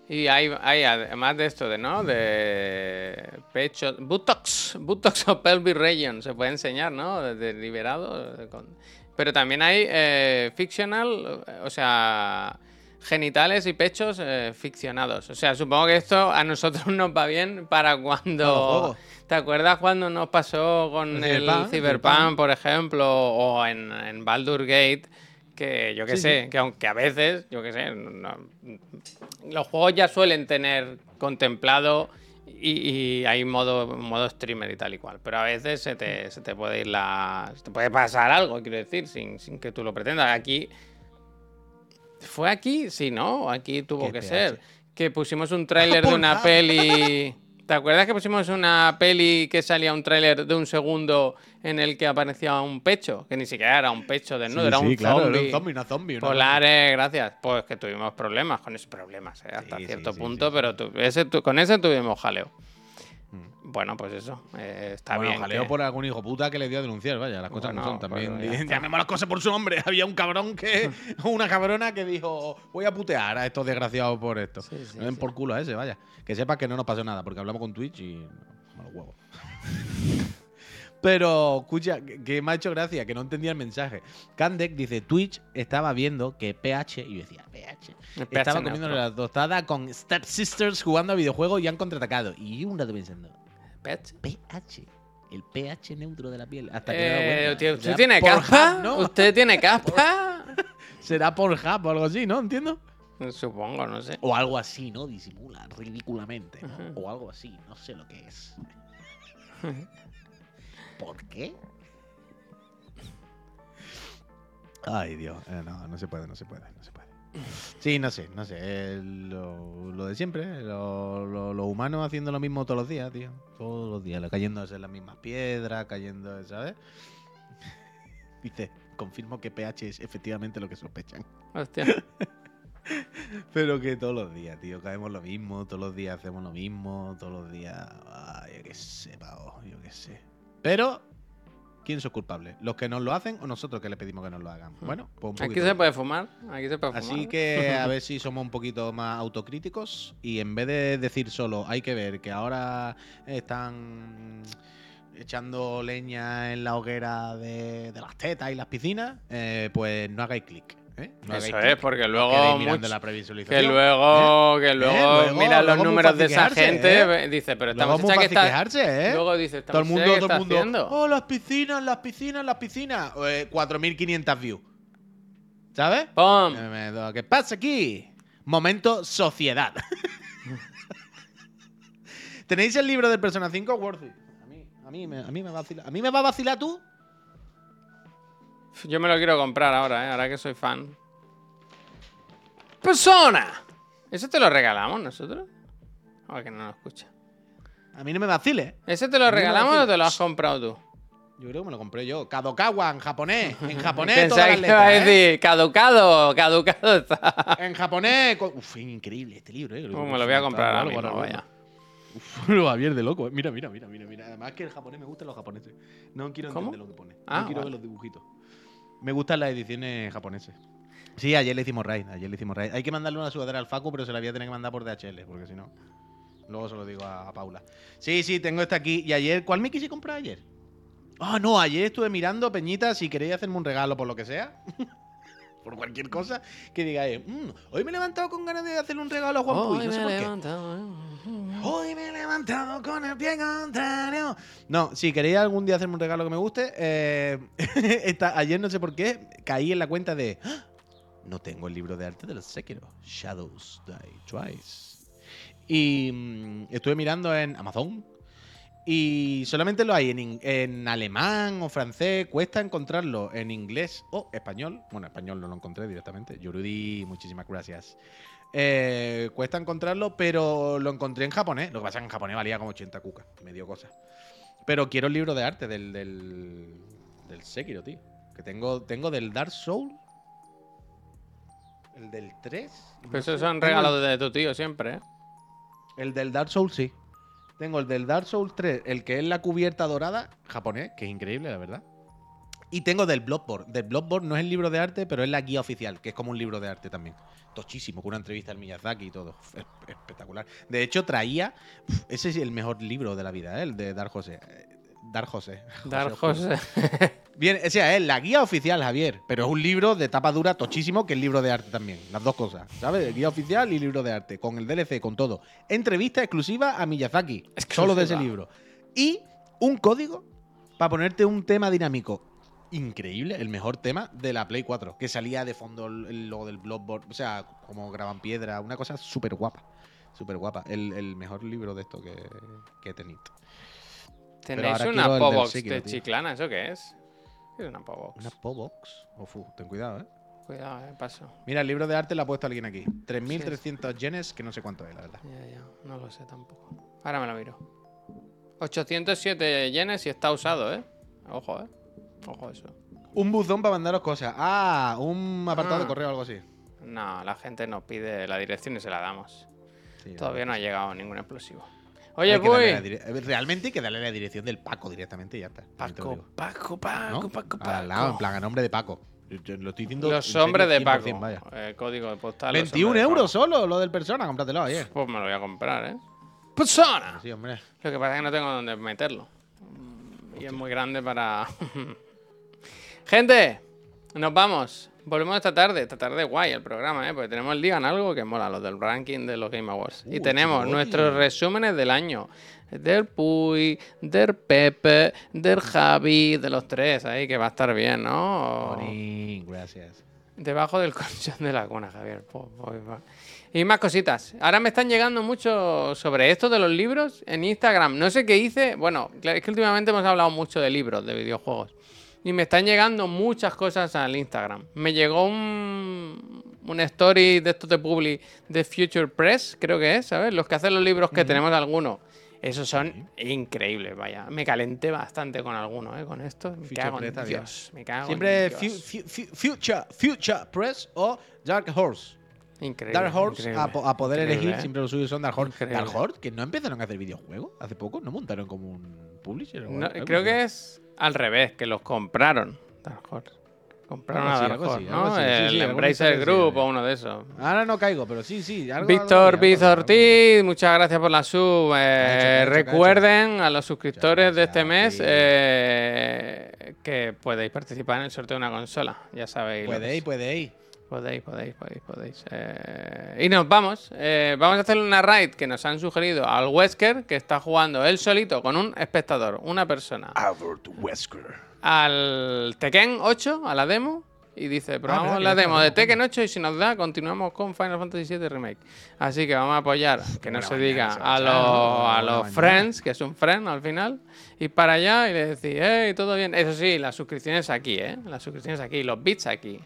Y hay, hay, además de esto, de no, de pecho, buttocks, buttocks o pelvic region, se puede enseñar, ¿no? De liberado. de con- Pero también hay eh, fictional, o sea, genitales y pechos eh, ficcionados. O sea, supongo que esto a nosotros nos va bien para cuando... ¿Te acuerdas cuando nos pasó con El el Cyberpunk, por ejemplo, o en, en Baldur Gate? Que yo Sí, sé, sí. que aunque a veces, yo qué sé, no- los juegos ya suelen tener contemplado y, y hay modo, modo streamer y tal y cual. Pero a veces se te, se te puede ir la. Se te puede pasar algo, quiero decir, sin, sin que tú lo pretendas. Aquí. ¿Fue aquí? Sí, ¿no? Aquí tuvo ¿Qué que ser. Que pusimos un tráiler de una peli. ¿Te acuerdas que pusimos una peli que salía un tráiler de un segundo en el que aparecía un pecho? Que ni siquiera era un pecho desnudo, era, un claro, era un zombie, una zombie. una Polares, gracias. Pues que tuvimos problemas con esos problemas, ¿eh? hasta Sí, sí, cierto sí, punto, sí, sí. pero tu- ese tu- con ese tuvimos jaleo. Bueno, pues eso, eh, está bueno, bien. jaleo que- por algún hijo puta que le dio a denunciar, vaya, las cosas Bueno, no son también. pues. Llamemos las cosas por su nombre. Había un cabrón que. una cabrona que dijo: Voy a putear a estos desgraciados por esto. Sí, sí, no den sí. por culo a ese, vaya. Que sepas que no nos pasó nada, porque hablamos con Twitch y. Malo huevo. Pero, escucha, que, me ha hecho gracia, que no entendía el mensaje. Kandek dice: Twitch estaba viendo que PH. Y yo decía: PH. PH Estaba comiendo la tostada con Step Sisters jugando a videojuegos y han contraatacado. Y un rato pensando: Pech. pH. El pH neutro de la piel. Hasta que Eh, ¿Usted tiene capa? ¿no? ¿Usted tiene capa? Será por hub o algo así, ¿no? Entiendo. Supongo, no sé. O algo así, ¿no? Disimula ridículamente, ¿no? O algo así, no sé lo que es. ¿Por qué? Ay, Dios. Eh, no, no se puede, no se puede, no se puede. Sí, no sé, no sé. eh, lo, lo de siempre, eh, lo- lo- los humanos haciendo lo mismo todos los días, tío. Todos los días, cayéndose en las mismas piedras, cayendo, ¿sabes? Dice, confirmo que pH es efectivamente lo que sospechan. Hostia. Pero que todos los días, tío, caemos lo mismo, todos los días hacemos lo mismo, todos los días. Ay, yo qué sé, pavo, yo qué sé. Pero, ¿quién es culpable? ¿Los que nos lo hacen o nosotros que le pedimos que nos lo hagan? Bueno, pues un Aquí se de- puede fumar. Aquí se puede fumar. Así que a ver si somos un poquito más autocríticos y en vez de decir solo hay que ver que ahora están echando leña en la hoguera de, de las tetas y las piscinas, eh, pues no hagáis clic. ¿Eh? Eso es, porque luego. mucho- la previsualización. Que luego, que luego, Luego- mira los luego números de esa gente, ¿eh? dice, pero estamos es muy que está. quejarse, ¿eh? Luego dice, todo el mundo, todo el mundo. haciendo. Oh, las piscinas, las piscinas, las piscinas. Eh, 4.500 views. ¿Sabes? ¡Pum! Eh, ¿Qué pasa aquí? Momento sociedad. ¿Tenéis el libro del Persona 5? Worthy. A mí, a mí, me, a mí me va a vacilar. ¿A mí me va a vacilar tú? Yo me lo quiero comprar ahora, ¿eh? Ahora que soy fan. ¡Persona! ¿Eso te lo regalamos nosotros? A ver que no lo escucha. A mí no me vacile. ¿Ese te lo regalamos o te lo has comprado tú? Yo creo que me lo compré yo. Kadokawa en japonés. En japonés Pensaba que iba a ¿eh? decir, caducado, caducado está. En japonés. Uf, increíble este libro, eh. Me lo voy a comprar ahora Algo, mismo, vaya. Uf, lo Javier de loco. eh. Mira, mira, mira, mira, mira. Además que el japonés me gustan los japoneses. No quiero ¿Cómo? entender lo que pone. Ah, no quiero vale. ver los dibujitos. Me gustan las ediciones japonesas. Sí, ayer le hicimos raid. Ayer le hicimos raid. Hay que mandarle una sudadera al Facu, pero se la voy a tener que mandar por DHL, porque si no. Luego se lo digo a, Paula. Sí, sí, tengo esta aquí. Y ayer, ¿cuál me quise comprar ayer? Ah, no, ayer estuve mirando, Peñita, si queréis hacerme un regalo por lo que sea. por cualquier cosa, que digáis, "Mm, hoy me he levantado con ganas de hacerle un regalo a Juan Puy, Hoy no sé por qué. ¿eh? Hoy me he levantado con el pie contrario. No, si queréis algún día hacerme un regalo que me guste, eh, esta- ayer no sé por qué caí en la cuenta de. "Ah, No tengo el libro de arte de los Sekiro. Shadows Die Twice. Y mm, estuve mirando en Amazon. Y solamente lo hay en, en alemán o francés. Cuesta encontrarlo en inglés o español. Bueno, español no lo encontré directamente. Yurudi, muchísimas gracias. Eh, cuesta encontrarlo, pero lo encontré en japonés. Lo que pasa es que en japonés valía como 80 cucas. Me dio cosa. Pero quiero el libro de arte del, del, del Sekiro, tío. Que tengo, tengo del Dark Soul. El del 3. Pero esos son regalos de tu tío siempre, ¿eh? El del Dark Souls sí. Tengo el del Dark Souls 3, el que es la cubierta dorada, japonés, que es increíble, la verdad. Y tengo del Bloodborne. Del Bloodborne no es el libro de arte, pero es la guía oficial, que es como un libro de arte también. Tochísimo, con una entrevista al Miyazaki y todo. Es- espectacular. De hecho, traía. Ese es el mejor libro de la vida, ¿eh? el de Dark José. Dark José. Dar. José. Viene, o sea, es la guía oficial, Javier, pero es un libro de tapa dura tochísimo que es libro de arte también. Las dos cosas, ¿sabes? Guía oficial y libro de arte, con el DLC, con todo. Entrevista exclusiva a Miyazaki, solo de ese libro. Y un código para ponerte un tema dinámico increíble, el mejor tema de la Play 4, que salía de fondo el, el logo del Bloodborne, o sea, como graban piedra, una cosa súper guapa. Súper guapa. El, el mejor libro de esto que, que he tenido. Tenéis una Pobox de tío. Chiclana, ¿eso qué es? ¿Qué es una Pobox? Una Pobox. Ofu, ten cuidado, eh. Cuidado, eh, paso. Mira, el libro de arte lo ha puesto alguien aquí. 3.300 yenes, que no sé cuánto es, la verdad. Ya, ya, no lo sé tampoco. Ahora me lo miro. 807 yenes y está usado, ¿eh? Ojo, ¿eh? Ojo eso. Un buzón para mandaros cosas. Ah, un apartado de Ah. correo o algo así. No, la gente nos pide la dirección y se la damos. Sí, Todavía no ha llegado ningún explosivo. Oye, Hay que darle la voy. eh, Realmente hay que darle la dirección del Paco directamente y ya está. Paco. Paco, Paco, ¿No? Paco, Al lado, en Paco. plan, a nombre de Paco. Yo- lo estoy diciendo. en Los serio, hombres de 100%, Paco. Vaya. Eh, código de postal. los 21 hombres de euros Paco. solo lo del persona, cómpratelo ayer. Pues me lo voy a comprar, ¿eh? ¡Persona! Sí, hombre. Lo que pasa es que no tengo dónde meterlo. Y es muy grande para. Gente, nos vamos. Volvemos esta tarde. Esta tarde guay el programa, ¿eh? Porque tenemos el día en algo que mola, los del ranking de los Game Awards. y tenemos nuestros resúmenes del año. Del Puy, del Pepe, del Javi, de los tres ahí, que va a estar bien, ¿no? Bonín, gracias. Debajo del colchón de la cuna, Javier. Y más cositas. Ahora me están llegando mucho sobre esto de los libros en Instagram. No sé qué hice. Bueno, es que últimamente hemos hablado mucho de libros, de videojuegos. Y me están llegando muchas cosas al Instagram. Me llegó un, un story de estos de Publi de Future Press, creo que es, ¿sabes? Los que hacen los libros que tenemos algunos. Esos son increíbles, vaya. Me calenté bastante con algunos, ¿eh? Con esto. Me Future cago Press en. Dios. Me cago Siempre en Dios. fu- fu- Future, Future Press o Dark Horse. Increíble. Dark Horse, increíble, a, po- a poder elegir, ¿eh? siempre los suyos son Dark Horse. Increíble. Dark Horse, que no empezaron a hacer videojuegos hace poco, no montaron como un publisher. o No, algo creo que es al revés, que los compraron. Dark Horse. Compraron Algo a así, Dark Horse, ¿no? sí, El Embracer Group o uno de esos. Ahora no caigo, pero sí, sí. algo- Víctor así. Ortiz, muchas gracias por la sub. Eh, hecho, hecho, recuerden a los suscriptores de este mes eh, que podéis participar en el sorteo de una consola. Ya sabéis. Podéis, podéis. Podéis, podéis, podéis, podéis. Eh, y nos vamos. Eh, vamos a hacer una raid que nos han sugerido al Wesker, que está jugando él solito con un espectador, una persona, Albert Wesker. al Tekken 8, a la demo. Y dice, probamos que la demo de Tekken 8 y si nos da, continuamos con Final Fantasy VII Remake. Así que vamos a apoyar, que no buena se diga, a los, a los friends, que es un friend al final, y para allá y le decís, hey, todo bien. Eso sí, las suscripciones aquí, ¿eh? Las suscripciones aquí, los bits aquí.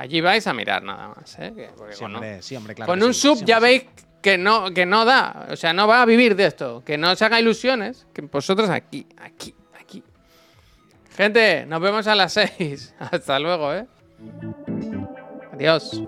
Allí vais a mirar nada más, ¿eh? Porque Sí, con un- hombre, sí, hombre, claro. con un sí, sub ya veis que no, que no da. O sea, no va a vivir de esto. Que no se haga ilusiones. Que vosotros aquí, aquí, aquí. Gente, nos vemos a las 6. Hasta luego, ¿eh? Adiós.